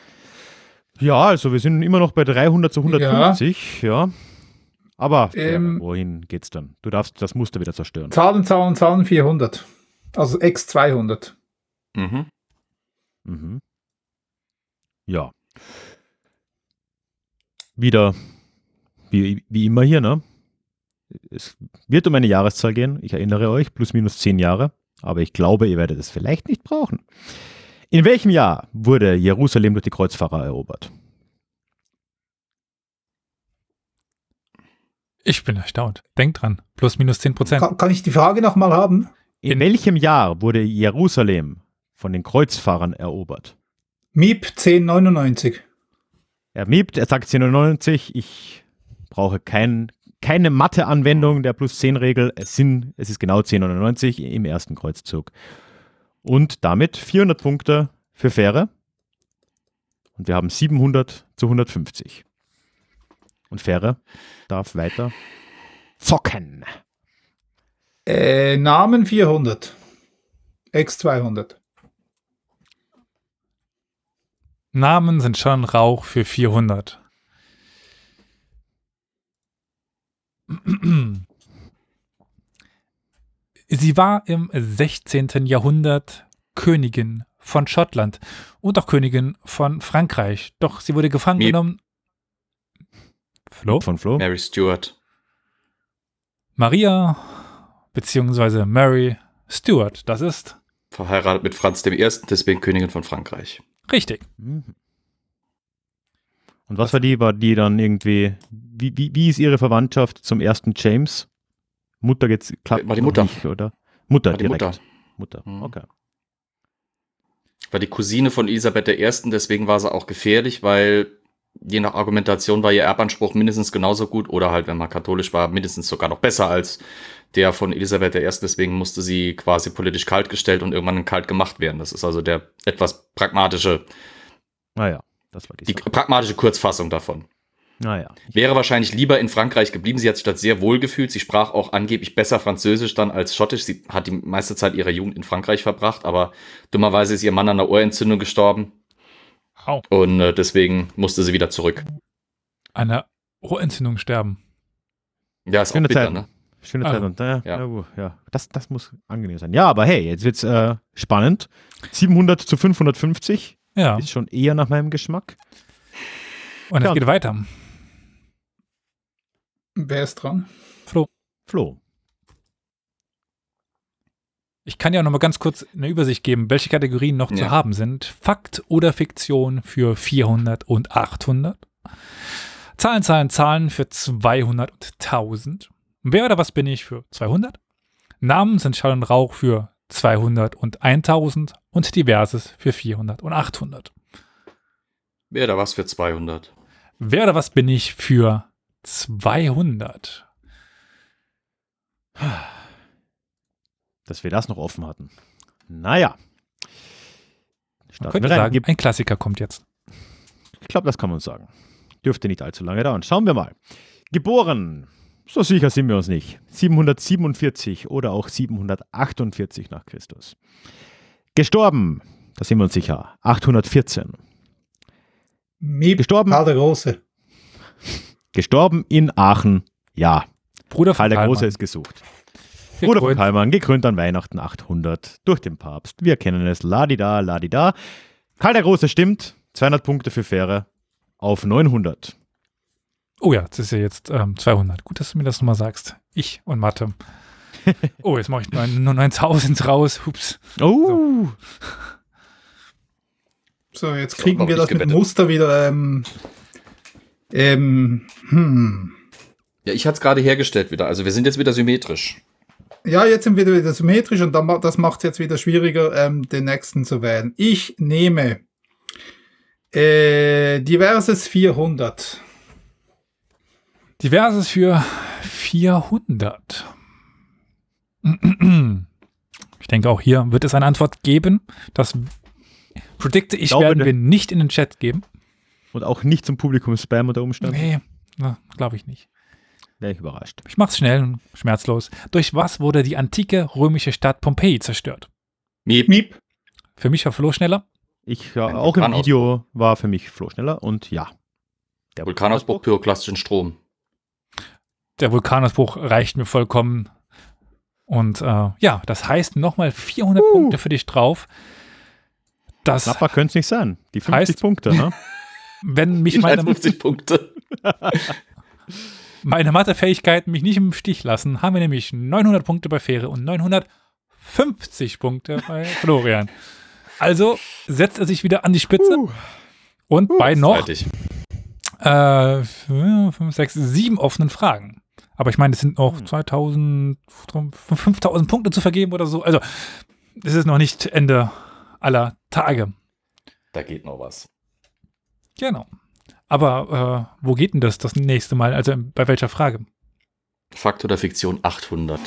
Ja, also wir sind immer noch bei 300 zu 150, ja. Aber Ähm, ja, wohin geht's dann? Du darfst das Muster wieder zerstören. Zahlen, Zahlen, Zahlen 400. Also X 200. Mhm. Mhm. Ja. Wieder, wie, wie immer hier, ne? Es wird um eine Jahreszahl gehen. Ich erinnere euch, plus minus zehn Jahre. Aber ich glaube, ihr werdet es vielleicht nicht brauchen. In welchem Jahr wurde Jerusalem durch die Kreuzfahrer erobert? Ich bin erstaunt. Denk dran. Plus minus 10 Prozent. Kann, kann ich die Frage nochmal haben? In, In- welchem Jahr wurde Jerusalem von den Kreuzfahrern erobert? MIP 1099. Er miebt, er sagt 1099, ich brauche kein, keine Mathe-Anwendung der plus 10 Regel. Es, sind, es ist genau 1099 im ersten Kreuzzug. Und damit 400 Punkte für Fähre. Und wir haben 700 zu 150. Und Fähre darf weiter zocken. Äh, Namen 400. X 200. Namen sind schon Rauch für 400. Sie war im 16. Jahrhundert Königin von Schottland und auch Königin von Frankreich. Doch sie wurde gefangen Miep. genommen. Flo? Von Flo. Mary Stuart. Maria beziehungsweise Mary Stuart. Das ist Verheiratet mit Franz I., deswegen Königin von Frankreich. richtig. Mhm. Und was war die? War die dann irgendwie, wie, wie, wie ist ihre Verwandtschaft zum ersten James? Mutter geht's, klappt War die Mutter. Nicht, oder? Mutter War die direkt. Mutter. Mutter, Mhm. okay. War die Cousine von Elisabeth I., deswegen war sie auch gefährlich, weil je nach Argumentation war ihr Erbanspruch mindestens genauso gut oder halt, wenn man katholisch war, mindestens sogar noch besser als der von Elisabeth I. Deswegen musste sie quasi politisch kalt gestellt und irgendwann kalt gemacht werden. Das ist also der etwas pragmatische, Naja, das war die, die pragmatische Kurzfassung davon. Naja. Wäre wahrscheinlich lieber in Frankreich geblieben. Sie hat sich dort sehr wohl gefühlt. Sie sprach auch angeblich besser Französisch dann als Schottisch. Sie hat die meiste Zeit ihrer Jugend in Frankreich verbracht, aber dummerweise ist ihr Mann an einer Ohrentzündung gestorben Au. und äh, deswegen musste sie wieder zurück. Eine Ohrentzündung sterben. Ja, ist auch Schöne bitter, Zeiten. ne? Schöne Ah. Zeit und äh, Ja. ja. ja, das, das muss angenehm sein. Ja, aber hey, jetzt wird's äh, spannend. 700 zu 550 Ja, ist schon eher nach meinem Geschmack. und es Ja. geht weiter. Wer ist dran? Flo. Ich kann ja noch mal ganz kurz eine Übersicht geben, welche Kategorien noch zu Ja. haben sind. Fakt oder Fiktion für 400 und 800. Zahlen, Zahlen, Zahlen für 200 und 1000. Wer oder was bin ich für 200? Namen sind Schall und Rauch für 200 und 1000 und Diverses für 400 und 800. Wäre da was für 200. Wer oder was bin ich für 200? Dass wir das noch offen hatten. Naja. Man Starten könnte wir rein. sagen, ein Klassiker kommt jetzt. Ich glaube, das kann man sagen. Dürfte nicht allzu lange dauern. Schauen wir mal. Geboren. So sicher sind wir uns nicht. 747 oder auch 748 nach Christus. Gestorben. Da sind wir uns sicher. 814. Miep, Gestorben. Karl der Große. Gestorben in Aachen. Ja. Bruder von Karl der. Große ist gesucht. Bruder von. Karlmann, gekrönt an Weihnachten 800 durch den Papst. Wir kennen es. Ladida, ladida. Karl der Große stimmt. 200 Punkte für Fähre auf 900. Oh ja, das ist ja jetzt ähm, 200. Gut, dass du mir das nochmal sagst. Ich und Mathe. (laughs) Oh, jetzt mache ich neun- nur 9000 raus. Hups. Oh. So, (laughs) jetzt So, kriegen noch wir das mit gewettet. Muster wieder. Ähm, ähm, hm. Ja, ich hatte es gerade hergestellt wieder. Also wir sind jetzt wieder symmetrisch. Ja, jetzt sind wir wieder symmetrisch und dann, das macht es jetzt wieder schwieriger, ähm, den nächsten zu wählen. Ich nehme äh, diverses 400. Diverses für 400. Ich denke, auch hier wird es eine Antwort geben. Das predikte ich, Glaube, werden wir nicht in den Chat geben. Und auch nicht zum Publikum Spam unter Umständen. Nee, glaube ich nicht. Wäre ich überrascht. Ich mach's schnell und schmerzlos. Durch was wurde die antike römische Stadt Pompeji zerstört? Miep. Miep. Für mich war Flo schneller. Ich, ja, auch im Vulkanausbruch. Video war für mich Flo schneller und ja. Der Vulkanausbruch, pyroklastischen Strom. Der Vulkanausbruch reicht mir vollkommen. Und äh, ja, das heißt nochmal 400 Uh. Punkte für dich drauf. Das, Knapper könnte es nicht sein. Die 50 Heißt- Punkte, ne? (laughs) wenn mich meine, 50 Punkte. (laughs) meine Mathefähigkeiten mich nicht im Stich lassen, haben wir nämlich 900 Punkte bei Fähre und 950 Punkte bei (laughs) Florian. Also setzt er sich wieder an die Spitze Uh. und bei noch Zeitig. äh, fünf, sechs, sieben offenen Fragen. Aber ich meine, es sind noch Hm. 2000, 5000 Punkte zu vergeben oder so. Also, es ist noch nicht Ende aller Tage. Da geht noch was. Genau. Aber äh, wo geht denn das das nächste Mal? Also, bei welcher Frage? Fakt oder Fiktion 800.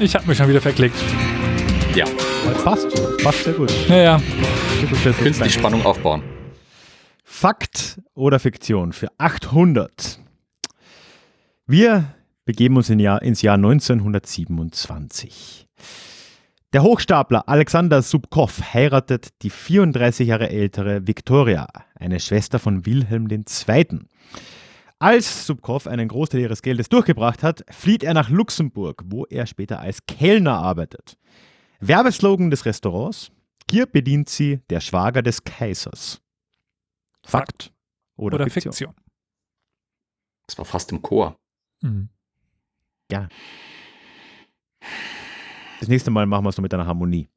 Ich habe mich schon wieder verklickt. Ja, Das passt. Das passt sehr gut. Sehr gut. künstlich Spannung aufbauen. Fakt oder Fiktion für 800. Wir begeben uns in Jahr, ins Jahr 1927. Der Hochstapler Alexander Subkow heiratet die 34 Jahre ältere Viktoria, eine Schwester von Wilhelm II. Als Subkow einen Großteil ihres Geldes durchgebracht hat, flieht er nach Luxemburg, wo er später als Kellner arbeitet. Werbeslogan des Restaurants: Hier bedient sie der Schwager des Kaisers. Fakt oder, oder, Fiktion? Fiktion. Das war fast im Chor. Mhm. Das nächste Mal machen wir es noch mit einer Harmonie.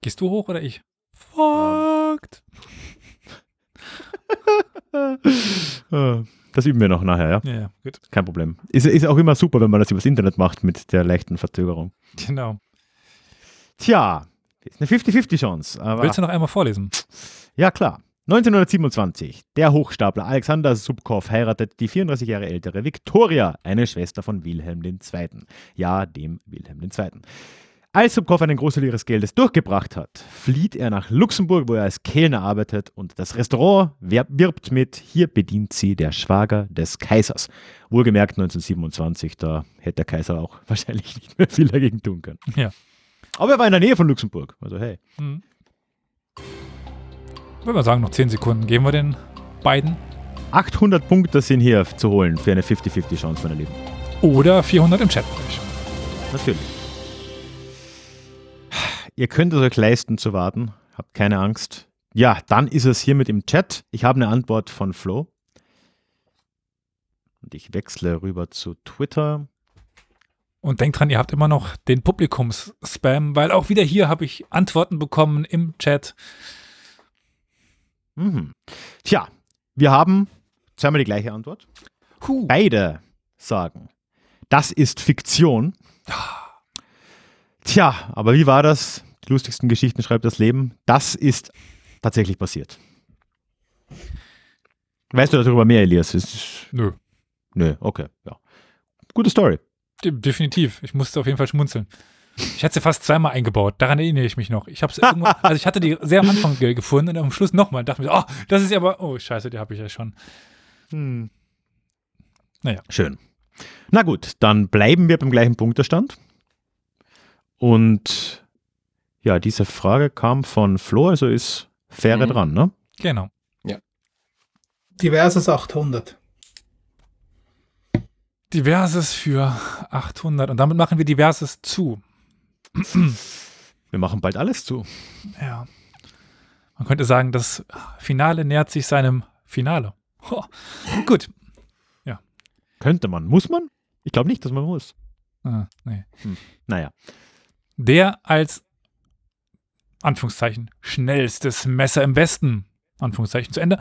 Gehst du hoch oder ich? Äh, (laughs) Das üben wir noch nachher, ja? Ja, ja, gut. Kein Problem. Ist, ist auch immer super, wenn man das übers Internet macht mit der leichten Verzögerung. Genau. Tja, ist eine 50-50-Chance. Aber Willst du noch einmal vorlesen? ja, klar. 1927. Der Hochstapler Alexander Subkow heiratet die 34 Jahre ältere Viktoria, eine Schwester von Wilhelm II. Ja, dem Wilhelm II. Als Subkow einen Großteil ihres Geldes durchgebracht hat, flieht er nach Luxemburg, wo er als Kellner arbeitet und das Restaurant wirbt mit Hier bedient sie der Schwager des Kaisers. Wohlgemerkt 1927, da hätte der Kaiser auch (laughs) wahrscheinlich nicht mehr viel dagegen tun können. Ja. Aber er war in der Nähe von Luxemburg, also hey. Mhm. Würde mal sagen, noch 10 Sekunden geben wir den beiden. 800 Punkte sind hier zu holen für eine 50-50 Chance, meine Lieben. Oder 400 im Chat. Natürlich. Ihr könnt es euch leisten zu warten. Habt keine Angst. Ja, dann ist es hiermit im Chat. Ich habe eine Antwort von Flo. Und ich wechsle rüber zu Twitter. Und denkt dran, ihr habt immer noch den Publikums-Spam, weil auch wieder hier habe ich Antworten bekommen im Chat. Mhm. Tja, wir haben zweimal die gleiche Antwort. Huh. Beide sagen, das ist Fiktion. Tja, aber wie war das? Die lustigsten Geschichten schreibt das Leben. Das ist tatsächlich passiert. Weißt du darüber mehr, Elias? Ist, Nö, nö, okay, ja. Gute Story. de- definitiv. Ich musste auf jeden Fall schmunzeln. Ich hatte sie fast zweimal eingebaut. Daran erinnere ich mich noch. Ich habe irgendwann, (laughs) also ich hatte die sehr am Anfang ge- gefunden und am Schluss nochmal. Dachte mir, oh, das ist ja aber, oh scheiße, die habe ich ja schon. Naja. Schön. Na gut, dann bleiben wir beim gleichen Punktestand. Und ja, diese Frage kam von Flo, also ist Fähre Mhm. dran, ne? Genau. Diverses 800. Diverses für 800 und damit machen wir Diverses zu. Wir machen bald alles zu. Ja. Man könnte sagen, das Finale nähert sich seinem Finale. Ho. Gut. Könnte man. Muss man? Ich glaube nicht, dass man muss. Ah, nee. Naja. Der als Anführungszeichen schnellstes Messer im Westen, Anführungszeichen zu Ende,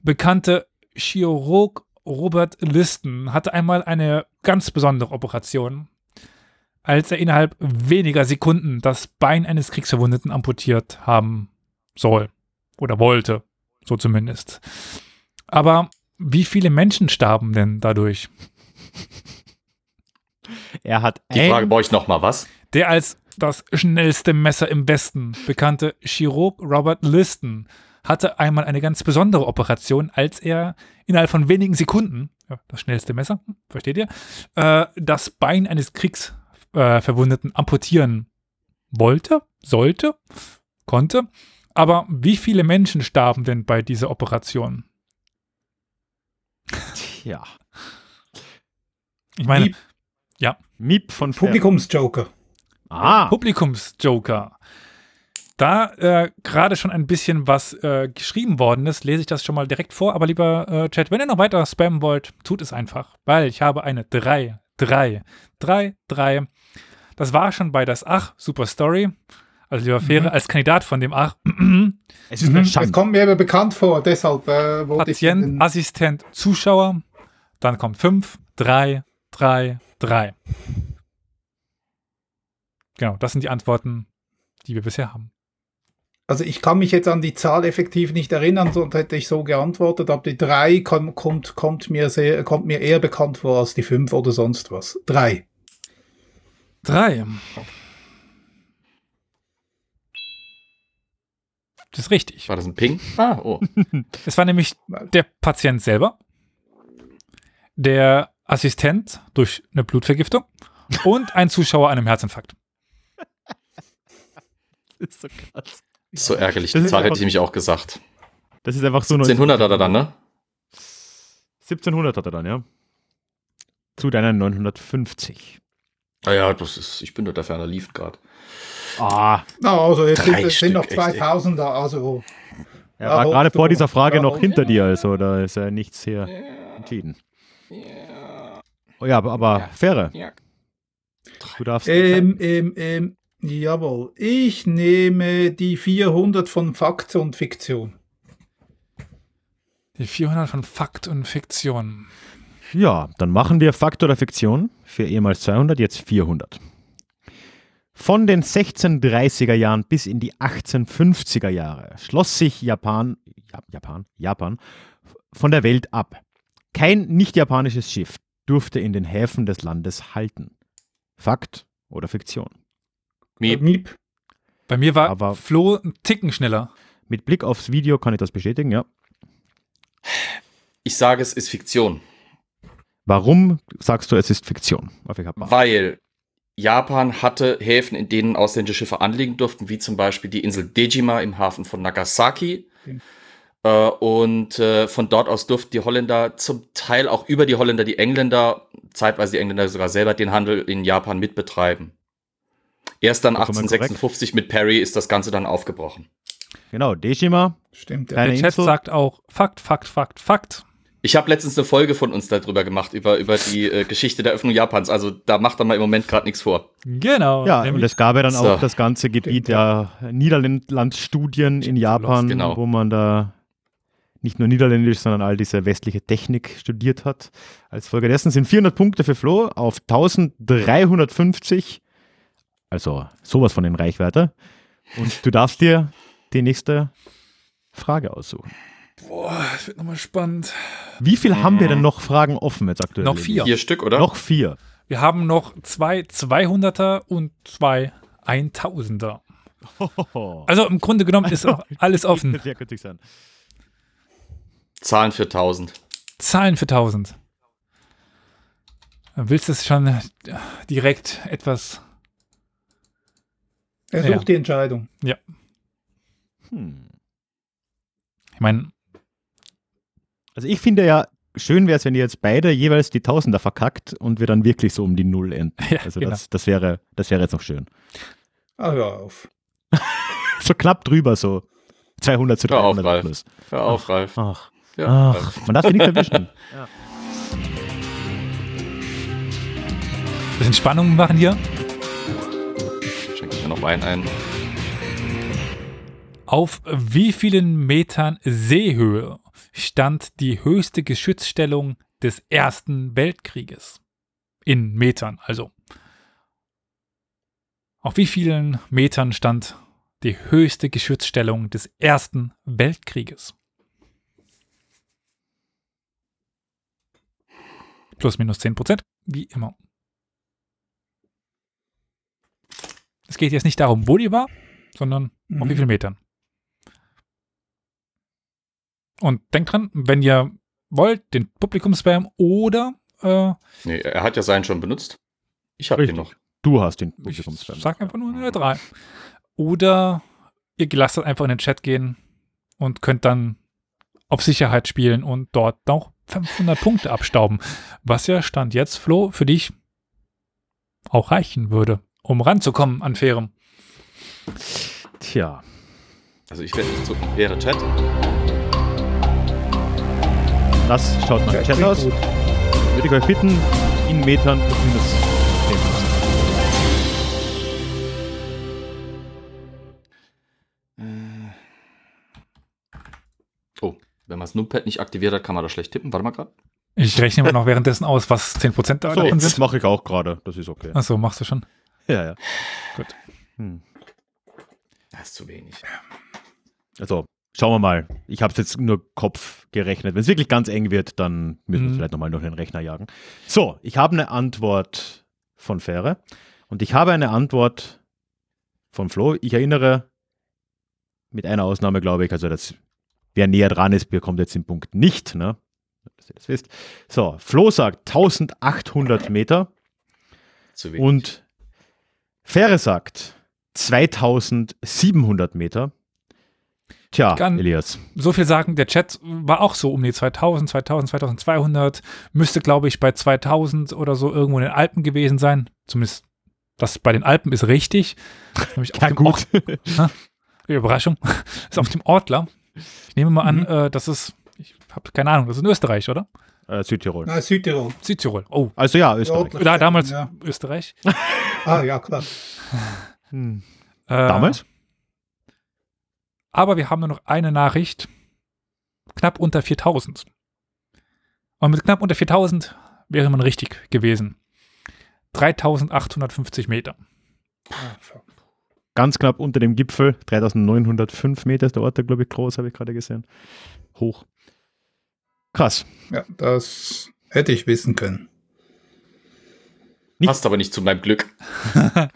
bekannte Chirurg Robert Listen hatte einmal eine ganz besondere Operation, als er innerhalb weniger Sekunden das Bein eines Kriegsverwundeten amputiert haben soll oder wollte, so zumindest. Aber wie viele Menschen starben denn dadurch? Er hat Die Frage brauche ich noch mal was. Der als das schnellste Messer im Westen bekannte Chirurg Robert Liston hatte einmal eine ganz besondere Operation, als er innerhalb von wenigen Sekunden, ja, das schnellste Messer, hm, versteht ihr, äh, das Bein eines Kriegsverwundeten äh, Verwundeten amputieren wollte, sollte, konnte. Aber wie viele Menschen starben denn bei dieser Operation? ja, Ich meine, Miep. Miep von. Publikumsjoker. Ah, Publikumsjoker. Da äh, gerade schon ein bisschen was äh, geschrieben worden ist, lese ich das schon mal direkt vor. Aber lieber äh, Chat, wenn ihr noch weiter spammen wollt, tut es einfach. Weil ich habe eine 3, 3, 3, 3. Das war schon bei das Ach, Super Story. Also lieber Fähre, als Kandidat von dem Ach, (clears throat) es ist eine Das Schande. kommt mir aber bekannt vor, deshalb äh, wollte Patient, ich Assistent, Zuschauer. Dann kommt 5, 3, 3, 3. Genau, das sind die Antworten, die wir bisher haben. Also ich kann mich jetzt an die Zahl effektiv nicht erinnern, sonst hätte ich so geantwortet, aber die 3 kommt, kommt, kommt, mir sehr, kommt mir eher bekannt vor als die 5 oder sonst was. 3. 3. Das ist richtig. War das ein Ping? Ah, oh. (laughs) Es war nämlich der Patient selber, der Assistent durch eine Blutvergiftung und ein Zuschauer an einem Herzinfarkt. (laughs) Das ist so krass. So ärgerlich. Das Die ist Zahl hätte ich nämlich auch gesagt. Das ist einfach so 1700 hat er dann, ne? 1700 hat er dann, ja. Zu deinen 950. Naja, Ah das ist, ich bin dort der ferner lief gerade. Ah, Na, also jetzt sind, es sind noch Stück, echt, ey. 2000er, also er Ja, war gerade vor dieser Frage noch hinter dir, also da ist ja nichts hier entschieden. Oh ja, aber, aber Fähre, Ja. du darfst. ähm, ähm, ähm, jawohl. Ich nehme die 400 von Fakt und Fiktion. Die 400 von Fakt und Fiktion. Ja, dann machen wir Fakt oder Fiktion für ehemals 200, jetzt 400. Von den 1630er Jahren bis in die 1850er Jahre schloss sich Japan, Ja- Japan, Japan von der Welt ab. Kein nicht japanisches Schiff durfte in den Häfen des Landes halten. Fakt oder Fiktion? Miep. Miep. Bei mir war Aber- Flo ein Ticken schneller. Mit Blick aufs Video kann ich das bestätigen, ja. Ich sage, es ist Fiktion. Warum sagst du, es ist Fiktion? Weil Japan hatte Häfen, in denen ausländische Schiffe anlegen durften, wie zum Beispiel die Insel Dejima im Hafen von Nagasaki. Äh, und äh, von dort aus durften die Holländer zum Teil auch über die Holländer die Engländer, zeitweise die Engländer sogar selber, den Handel in Japan mitbetreiben. Erst dann Vollkommen 1856 mit Perry ist das Ganze dann aufgebrochen. Genau, Deshima. Stimmt, Der Chat Info. sagt auch Fakt, Fakt, Fakt, Fakt. Ich habe letztens eine Folge von uns darüber gemacht, über, über die äh, Geschichte der Öffnung Japans. Also da macht er mal im Moment gerade nichts vor. Genau. Ja, und es gab ja dann So. auch das ganze Gebiet der Niederlandstudien in Japan, genau. wo man da nicht nur Niederländisch, sondern all diese westliche Technik studiert hat. Als Folge dessen sind 400 Punkte für Flo auf 1350, also sowas von in Reichweite. Und du darfst dir die nächste Frage aussuchen. Boah, das wird nochmal spannend. Wie viel haben wir denn noch Fragen offen jetzt aktuell? Noch vier. Vier Stück, oder? Noch vier. Wir haben noch zwei 200er und zwei 1000er. Hohoho. (laughs) Also im Grunde genommen ist auch alles (laughs) offen. Sehr könnte ich sein. Zahlen für 1000. Zahlen für 1000. Willst du es schon direkt etwas. Er Ja. sucht die Entscheidung. Hm. Ich meine, Also ich finde ja, schön wäre es, wenn ihr jetzt beide jeweils die Tausender verkackt und wir dann wirklich so um die Null enden. Ja, also genau. das, das, wäre, das wäre jetzt noch schön. Ah, hör auf. (laughs) So knapp drüber, so 200 zu Hör auf, 300 Ralf. plus. Hör auf, Ralf. Ach, Ja, ach, man darf sich nicht erwischen. (laughs) bisschen Spannung machen hier. Schenke ich mir noch Wein ein. Auf wie vielen Metern Seehöhe stand die höchste Geschützstellung des Ersten Weltkrieges? In Metern, also. Auf wie vielen Metern stand die höchste Geschützstellung des Ersten Weltkrieges? Plus minus 10 Prozent, wie immer. Es geht jetzt nicht darum, wo die war, sondern auf wie Mhm. vielen Metern. Und denkt dran, wenn ihr wollt, den Publikum-Spam oder äh, Nee, er hat ja seinen schon benutzt. Ich habe den noch. Du hast den ich Publikumsfan. sag einfach nur eine 3. Oder ihr lasst das einfach in den Chat gehen und könnt dann auf Sicherheit spielen und dort noch 500 Punkte abstauben. Was ja Stand jetzt, Flo, für dich auch reichen würde, um ranzukommen an Fairem. Tja, Also ich werde nicht zucken. Wäre Chat. Das schaut mal im Chat aus. Würde ich euch bitten, in Metern plus minus 10 Prozent. Oh, wenn man das Numpad nicht aktiviert hat, kann man da schlecht tippen. Warte mal gerade. Ich rechne mir noch währenddessen aus, was 10% da So, davon das sind. mache ich auch gerade. Das ist okay. Achso, machst du schon. Ja, ja. Gut. Hm. Das ist zu wenig. Also, schauen wir mal. Ich habe es jetzt nur Kopf gerechnet. Wenn es wirklich ganz eng wird, dann müssen wir Mhm. vielleicht nochmal durch den Rechner jagen. So, ich habe eine Antwort von Fähre und ich habe eine Antwort von Flo. Ich erinnere, mit einer Ausnahme glaube ich, also das, wer näher dran ist, bekommt jetzt den Punkt nicht, ne? dass ihr das wisst. So, Flo sagt 1800 Meter Zu wenig. und Fähre sagt 2700 Meter. Tja, Kann- Elias. so viel sagen, der Chat war auch so um die 2000, 2000, 2200, müsste glaube ich bei 2000 oder so irgendwo in den Alpen gewesen sein. Zumindest das bei den Alpen ist richtig. (laughs) Ja, gut. Ort, (laughs) Überraschung. (laughs) ist auf dem Ortler. Ich nehme mal an, Mhm. äh, das ist, ich habe keine Ahnung, das ist in Österreich, oder? Äh, Südtirol. Na, Südtirol. Südtirol. Oh, Also ja, Österreich. Ja, da, damals Ja. Österreich. Ah, ja, klar. Hm. Äh, Damals? Aber wir haben nur noch eine Nachricht. Knapp unter 4000. Und mit knapp unter 4000 wäre man richtig gewesen. 3850 Meter. Ganz knapp unter dem Gipfel. 3905 Meter ist der Ort, glaube ich, groß, habe ich gerade gesehen. Hoch. Krass. Ja, das hätte ich wissen können. Nicht- Passt aber nicht zu meinem Glück. (laughs)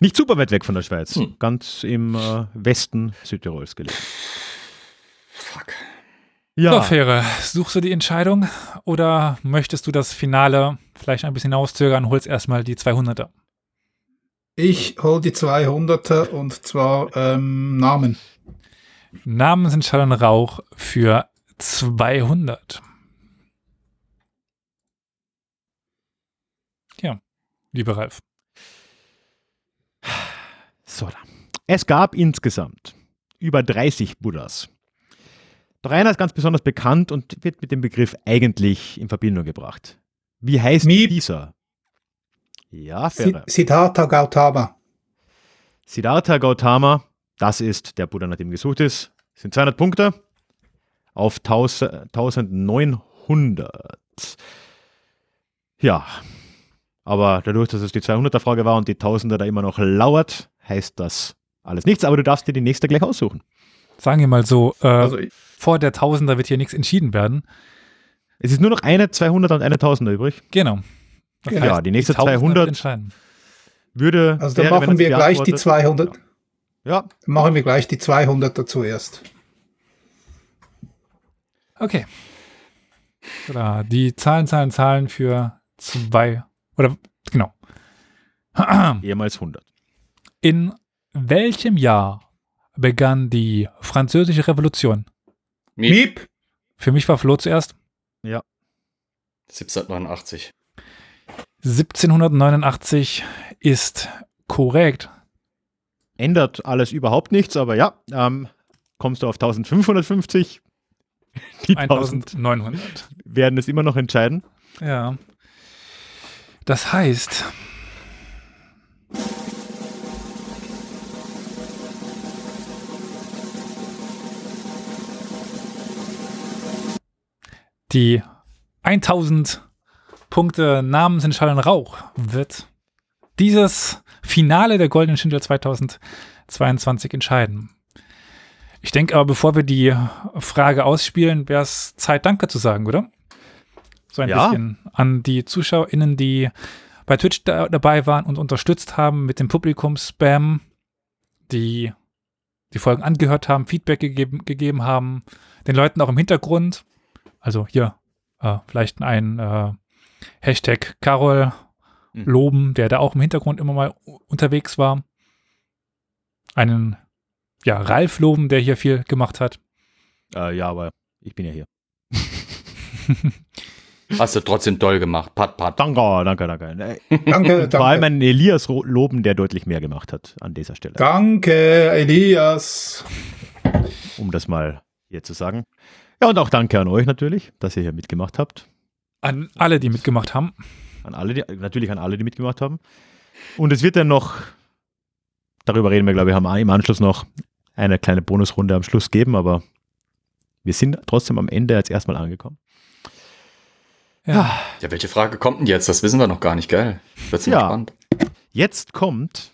Nicht super weit weg von der Schweiz. Hm. Ganz im äh, Westen Südtirols gelegen. Fuck. So, Fähre, suchst du die Entscheidung oder möchtest du das Finale vielleicht ein bisschen hinauszögern und holst erstmal die 200er? Ich hole die 200er und zwar ähm, Namen. Namen sind Schall und Rauch für 200. Ja, lieber Ralf. So. Es gab insgesamt über 30 Buddhas. Doch einer ist ganz besonders bekannt und wird mit dem Begriff eigentlich in Verbindung gebracht. Wie heißt Miep. dieser? Ja, Ferre. Siddhartha Gautama. Siddhartha Gautama, das ist der Buddha, nach dem gesucht ist, sind 200 Punkte auf 1000 1900. Ja, aber dadurch, dass es die 200er-Frage war und die 1000er da immer noch lauert, heißt das alles nichts. Aber du darfst dir die nächste gleich aussuchen. Sagen wir mal so, äh, Also ich- vor der Tausender wird hier nichts entschieden werden. Es ist nur noch eine 200er und eine 1000er übrig. Genau. Das Ja, die nächste Tausender 200 wird entscheiden. Würde. also dann wäre, machen wir gleich die beantwortet- 200. Ja, Dann machen wir gleich die 200er zuerst. Okay. Oder die Zahlen, Zahlen, Zahlen für zwei. Oder genau. (clears throat) ehemals 100. In welchem Jahr begann die Französische Revolution? Miep. Miep. Für mich war Flo zuerst. 1789. 1789 ist korrekt. Ändert alles überhaupt nichts, aber ja, ähm, kommst du auf 1550. (laughs) Die 1000 1900. werden es immer noch entscheiden. Ja. Das heißt. Die 1000 Punkte Namen sind Schall und Rauch wird dieses Finale der Goldenen Schindler 2022 entscheiden. Ich denke aber, bevor wir die Frage ausspielen, wäre es Zeit, Danke zu sagen, oder? So ein Ja. bisschen an die ZuschauerInnen, die bei Twitch da, dabei waren und unterstützt haben mit dem Publikum-Spam, die die Folgen angehört haben, Feedback gegeben, gegeben haben, den Leuten auch im Hintergrund, also hier äh, vielleicht ein äh, Hashtag Carol Mhm. loben, der da auch im Hintergrund immer mal unterwegs war. Einen ja, Ralf loben, der hier viel gemacht hat. Äh, ja, aber ich bin ja hier. (laughs) Hast du trotzdem toll gemacht. Pat, pat. Danke, danke, danke. (laughs) Äh, Danke, Vor allem danke. einen Elias loben, der deutlich mehr gemacht hat an dieser Stelle, Danke, Elias. um das mal hier zu sagen. Ja, und auch danke an euch natürlich, dass ihr hier mitgemacht habt. An alle, die mitgemacht haben. An alle, die, natürlich an alle, die mitgemacht haben. Und es wird dann noch, darüber reden wir, glaube ich, haben im Anschluss noch eine kleine Bonusrunde am Schluss geben, aber wir sind trotzdem am Ende jetzt erstmal angekommen. Ja. Ja, welche Frage kommt denn jetzt? Das wissen wir noch gar nicht, gell? Wird's Ja. spannend. Jetzt kommt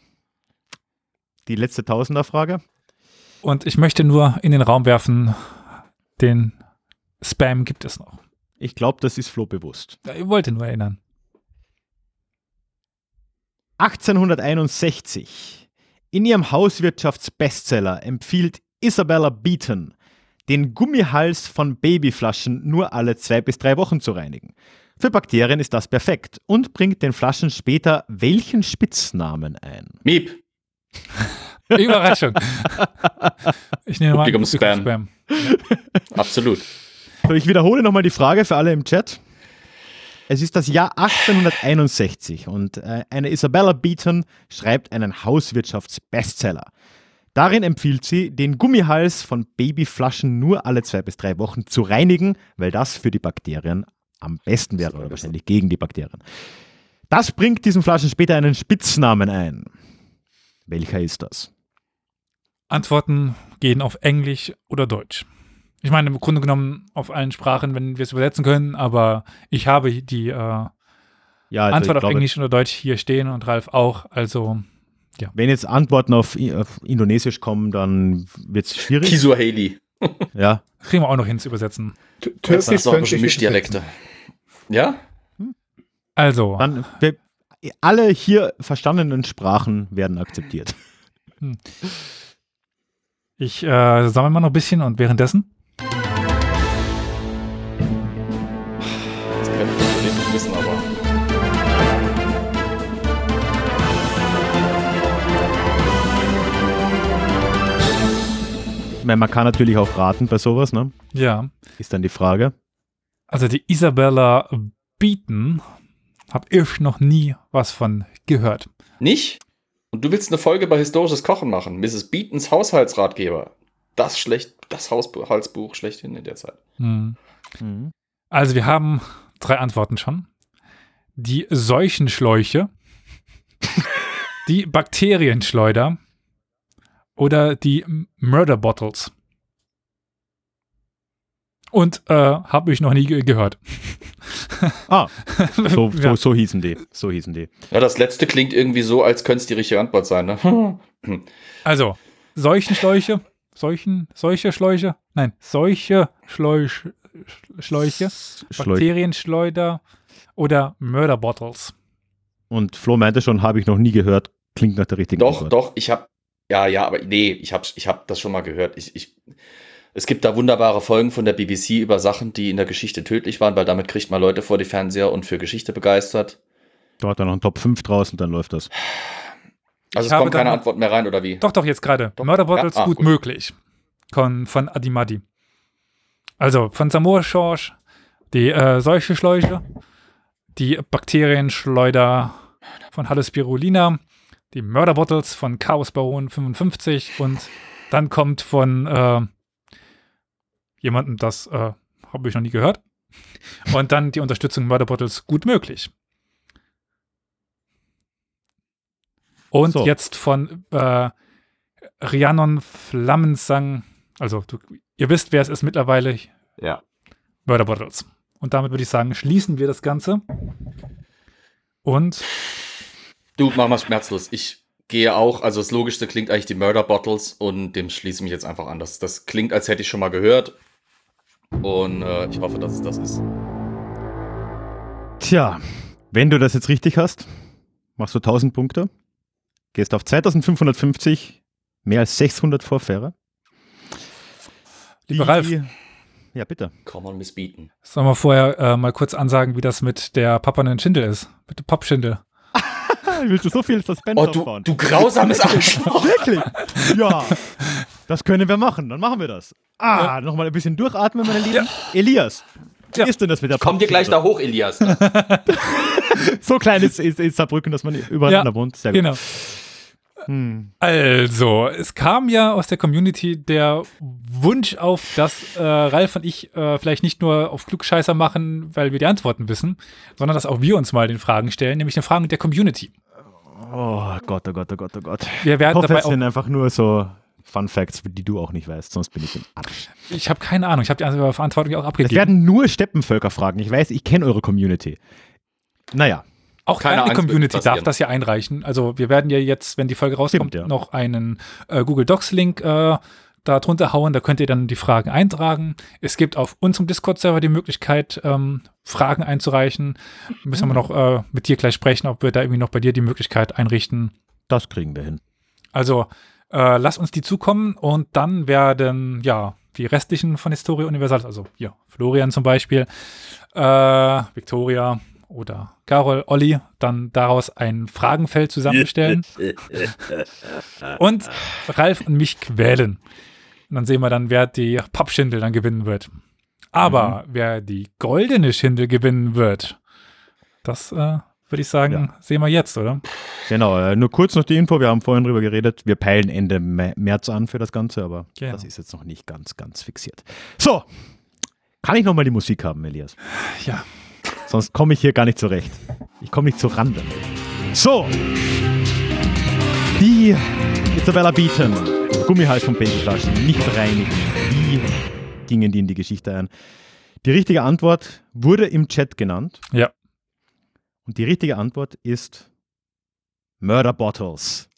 die letzte Tausender-Frage. Und ich möchte nur in den Raum werfen, den Spam gibt es noch. Ich glaube, das ist Flo bewusst. Ja, Ich wollte nur erinnern. 1861. In ihrem Hauswirtschaftsbestseller empfiehlt Isabella Beaton, den Gummihals von Babyflaschen nur alle zwei bis drei Wochen zu reinigen. Für Bakterien ist das perfekt und bringt den Flaschen später welchen Spitznamen ein? Miep. (laughs) Überraschung. (laughs) Ich nehme mal Publikum-Spam. Spam. Absolut. So, ich wiederhole nochmal die Frage für alle im Chat. Es ist das Jahr 1861 und äh, eine Isabella Beaton schreibt einen Hauswirtschaftsbestseller. Darin empfiehlt sie, den Gummihals von Babyflaschen nur alle zwei bis drei Wochen zu reinigen, weil das für die Bakterien am besten wäre oder wahrscheinlich gegen die Bakterien. Das bringt diesen Flaschen später einen Spitznamen ein. Welcher ist das? Antworten gehen auf Englisch oder Deutsch. Ich meine, im Grunde genommen auf allen Sprachen, wenn wir es übersetzen können, aber ich habe die äh, Ja, also Antwort auf glaube, Englisch oder Deutsch hier stehen und Ralf auch. Also, Wenn jetzt Antworten auf, auf Indonesisch kommen, dann wird es schwierig. Kisur (laughs) Haley. Ja, kriegen wir auch noch hin zu übersetzen. Türkisch ich Mischdialekte. Ja? Also, Dann wir, alle hier verstandenen Sprachen werden akzeptiert. ich äh, sammle mal noch ein bisschen und währenddessen. Meine, man kann natürlich auch raten bei sowas, ne? Ja. Ist dann die Frage. Also die Isabella Beaton habe ich noch nie was von gehört. Nicht? Und du willst eine Folge bei historisches Kochen machen. Mrs. Beatons Haushaltsratgeber. Das schlecht, das Haushaltsbuch schlechthin in der Zeit. Hm. Mhm. Also wir haben drei Antworten schon. Die Seuchenschläuche, (laughs) die Bakterienschleuder oder die Murder Bottles. Und äh, habe ich noch nie ge gehört. (laughs) Ah, so, (laughs) so, so hießen die. So hießen die. Ja, das letzte klingt irgendwie so, als könnte es die richtige Antwort sein, ne? (laughs) Also, Seuchenschläuche, Seuchen, solche Schläuche, nein, solche Schläuche, Schläuche. Bakterienschleuder oder Murder Bottles. Und Flo meinte schon, habe ich noch nie gehört. Klingt nach der richtigen Doch, Antwort. doch, ich habe ja, ja, aber nee, ich habe ich hab das schon mal gehört. Ich, ich, es gibt da wunderbare Folgen von der BBC über Sachen, die in der Geschichte tödlich waren, weil damit kriegt man Leute vor die Fernseher und für Geschichte begeistert. Da hat er noch ein Top 5 draußen, dann läuft das. Also Ich es habe kommt keine Antwort mehr rein, oder wie? Doch, doch, jetzt gerade. Murder Bottles, Ja, ah, gut, gut. möglich. Von, von Adimadi. Also, von Samoa Schorsch, die äh, Seuchenschläuche, die Bakterienschleuder von Halle Spirulina, die Murder Bottles von Chaos Baron 55 und dann kommt von äh, jemandem, das äh, habe ich noch nie gehört. Und dann die Unterstützung Murder Bottles gut möglich. Und So. jetzt von äh, Rhiannon Flammensang, also du, ihr wisst, wer es ist mittlerweile, Ja. Murder Bottles. Und damit würde ich sagen, schließen wir das Ganze. Und Du, mach mal schmerzlos. Ich gehe auch, also das Logischste klingt eigentlich die Murder Bottles und dem schließe ich mich jetzt einfach an. Das, das klingt, als hätte ich schon mal gehört. Und äh, ich hoffe, dass es das ist. Tja, wenn du das jetzt richtig hast, machst du 1000 Punkte, gehst auf 2550, mehr als 600 Vorfähre. lieber Ralf, Ja, bitte. Kann man missbieten. sollen wir vorher äh, mal kurz ansagen, wie das mit der Papanen Schindel ist? Mit dem Pappschindel. Willst du so viel Suspense Oh, du, aufbauen? du grausames (laughs) Arschloch. Wirklich? Ja, das können wir machen. Dann machen wir das. Ah, nochmal ein bisschen durchatmen, meine Lieben. Elias, wie Ja. ist denn das mit der Komm dir gleich da hoch, Elias. (laughs) So klein ist, ist, ist Saarbrücken, dass man übereinander Ja, wohnt. Sehr gut. Genau. Hm. Also, es kam ja aus der Community der Wunsch auf, dass äh, Ralf und ich äh, vielleicht nicht nur auf Klugscheißer machen, weil wir die Antworten wissen, sondern dass auch wir uns mal den Fragen stellen, nämlich den Fragen der Community. Oh Gott, oh Gott, oh Gott, oh Gott. Wir Ich werden hoffe, dabei es sind einfach nur so Fun Facts, die du auch nicht weißt, sonst bin ich im Arsch. ich habe keine Ahnung, ich habe die Antwort- Verantwortung auch Es abgegeben. werden nur Steppenvölker fragen. Ich weiß, ich kenne eure Community. Naja, Auch Keine wird Community darf das ja einreichen. Also wir werden ja jetzt, wenn die Folge rauskommt, Stimmt, ja. noch einen äh, Google Docs-Link äh, da drunter hauen. Da könnt ihr dann die Fragen eintragen. Es gibt auf unserem Discord-Server die Möglichkeit, ähm, Fragen einzureichen. Müssen wir noch äh, mit dir gleich sprechen, ob wir da irgendwie noch bei dir die Möglichkeit einrichten. das kriegen wir hin. Also äh, lass uns die zukommen und dann werden ja die restlichen von Historia Universalis, also hier Florian zum Beispiel, äh, Victoria oder Carol, Olli, dann daraus ein Fragenfeld zusammenstellen (laughs) und Ralf und mich quälen. Und dann sehen wir dann, wer die Pappschindel dann gewinnen wird. Aber wer die goldene Schindel gewinnen wird, das äh, würde ich sagen, Ja. sehen wir jetzt, oder? Genau, äh, nur kurz noch die Info, wir haben vorhin drüber geredet. Wir peilen Ende Mä- März an für das Ganze, aber Genau. das ist jetzt noch nicht ganz, ganz fixiert. So, kann ich nochmal die Musik haben, Elias? Ja. Sonst komme ich hier gar nicht zurecht. Ich komme nicht zu Rande. So, die Isabella Beaton, Gummihals von Babyflaschen, nicht reinigen. Wie gingen die in die Geschichte ein? Die richtige Antwort wurde im Chat genannt. Ja. Und die richtige Antwort ist Murder Bottles.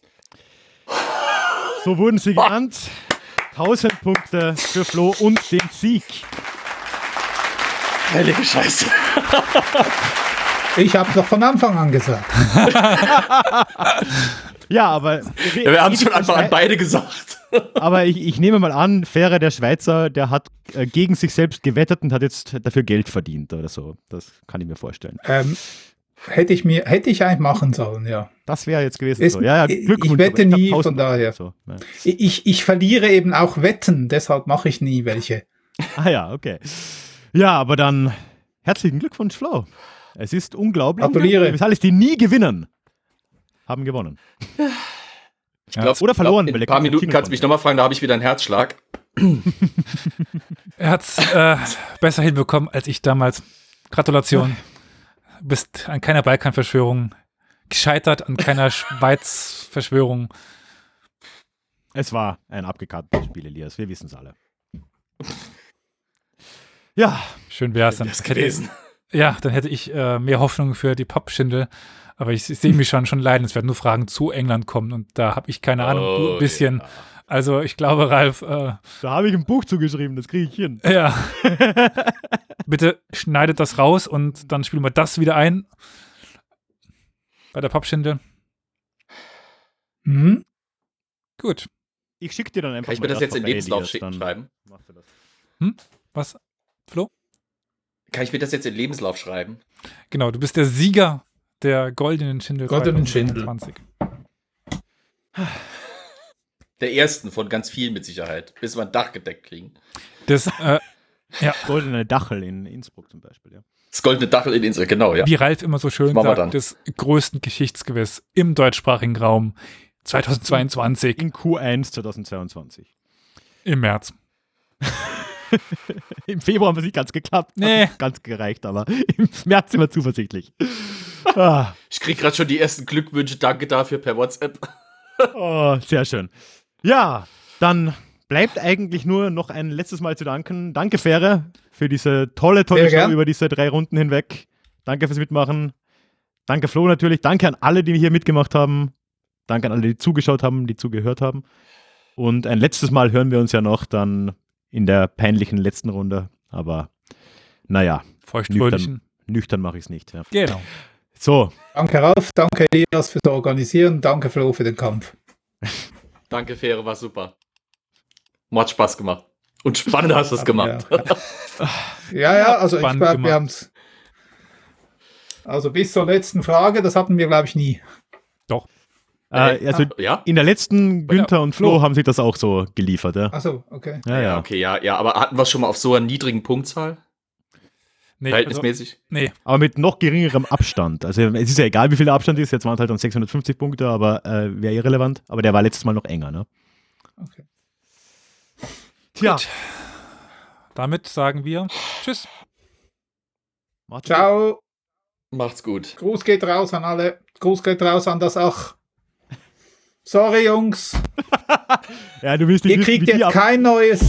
So wurden sie genannt. 1000 Punkte für Flo und den Sieg. Heilige Scheiße. Ich habe doch von Anfang an gesagt. (laughs) Ja, aber, Ja, wir haben es von Anfang an beide gesagt. Aber ich, ich nehme mal an, Fähre der Schweizer, der hat äh, gegen sich selbst gewettet und hat jetzt dafür Geld verdient oder so. Das kann ich mir vorstellen. Ähm, hätte ich mir, hätte ich eigentlich machen sollen, ja. Das wäre jetzt gewesen. Ist- so. Ja, ja, ich- Glückwunsch. ich wette hab nie, von daher. So, ja. Ich, ich verliere eben auch Wetten, deshalb mache ich nie welche. (laughs) Ah ja, okay. Ja, aber dann herzlichen Glückwunsch, Flo. Es ist unglaublich. Gratuliere. Weshalb die nie gewinnen, haben gewonnen. (laughs) Ich glaub, Oder verloren, In weil ein paar Minuten kannst du mich nochmal fragen, da habe ich wieder einen Herzschlag. Er hat es äh, besser hinbekommen als ich damals. Gratulation. Du bist an keiner Balkanverschwörung gescheitert, an keiner (laughs) Schweiz-Verschwörung. Es war ein abgekartetes Spiel, Elias. Wir wissen es alle. Ja, Schön wär's dann. Das Hätte- gewesen. Ja, dann hätte ich äh, mehr Hoffnung für die Pappschindel. Aber ich, ich sehe mich schon, schon leiden. Es werden nur Fragen zu England kommen und da habe ich keine Ahnung. Oh, ein bisschen. ja. Also ich glaube, Ralf, äh, da habe ich ein Buch zugeschrieben, das kriege ich hin. (laughs) ja. Bitte schneidet das raus und dann spielen wir das wieder ein. Bei der Pappschindel. Hm? Gut. Ich schicke dir dann einfach Kann ich mir das jetzt in Lebenslauf schicken, schreiben? machst du das. Was? Flo? Kann ich mir das jetzt in Lebenslauf schreiben? Genau, du bist der Sieger der goldenen Schindel. Goldenen Schindel. 2020. Der ersten von ganz vielen mit Sicherheit, bis wir ein Dach gedeckt kriegen. Das, äh, (laughs) Goldene Dachel in Innsbruck zum Beispiel, ja. Das goldene Dachel in Insel, genau, ja. wie Ralf immer so schön Das sagt, des größten Geschichtsgewiss im deutschsprachigen Raum 2022 In Q1 2022. im März. (laughs) (laughs) Im Februar haben wir nicht ganz geklappt. Hat Nee. nicht ganz gereicht, aber im März sind wir zuversichtlich. (laughs) Ah, Ich krieg gerade schon die ersten Glückwünsche. Danke dafür per WhatsApp. (laughs) oh, sehr schön. Ja, dann bleibt eigentlich nur noch ein letztes Mal zu danken. Danke, Fähre, für diese tolle, tolle Sehr Show gern. über diese drei Runden hinweg. Danke fürs Mitmachen. Danke, Flo, natürlich. Danke an alle, die hier mitgemacht haben. Danke an alle, die zugeschaut haben, die zugehört haben. Und ein letztes Mal hören wir uns ja noch dann in der peinlichen letzten Runde. Aber naja, Feuchtfröhlichen. nüchtern mache ich es nicht. Ja. Genau. So, Danke Ralf, danke Elias fürs Organisieren, danke Flo für den Kampf. (laughs) Danke, Fähre, war super. Mir Hat Spaß gemacht. Und spannend hast du es gemacht. Ja, ja, also ich Spannend glaube, gemacht. wir haben es. Also bis zur letzten Frage, das hatten wir, glaube ich, nie. Äh, also ja? in der letzten Günther und Flo Flo. haben sich das auch so geliefert. Ja, Achso, okay. ja. ja. Okay, ja, ja. Aber hatten wir es schon mal auf so einer niedrigen Punktzahl? Nee, also, Verhältnismäßig? nee, Aber mit noch geringerem Abstand. Also es ist ja egal, wie viel der Abstand ist. Jetzt waren es halt dann 650 Punkte, aber äh, wäre irrelevant. Aber der war letztes Mal noch enger, ne? okay. Tja. damit sagen wir Tschüss. macht's Ciao. Macht's gut. Gruß geht raus an alle. Gruß geht raus an das Ach. Sorry, Jungs. (laughs) Ja, du willst nicht Ihr wissen, kriegt jetzt ab- kein neues.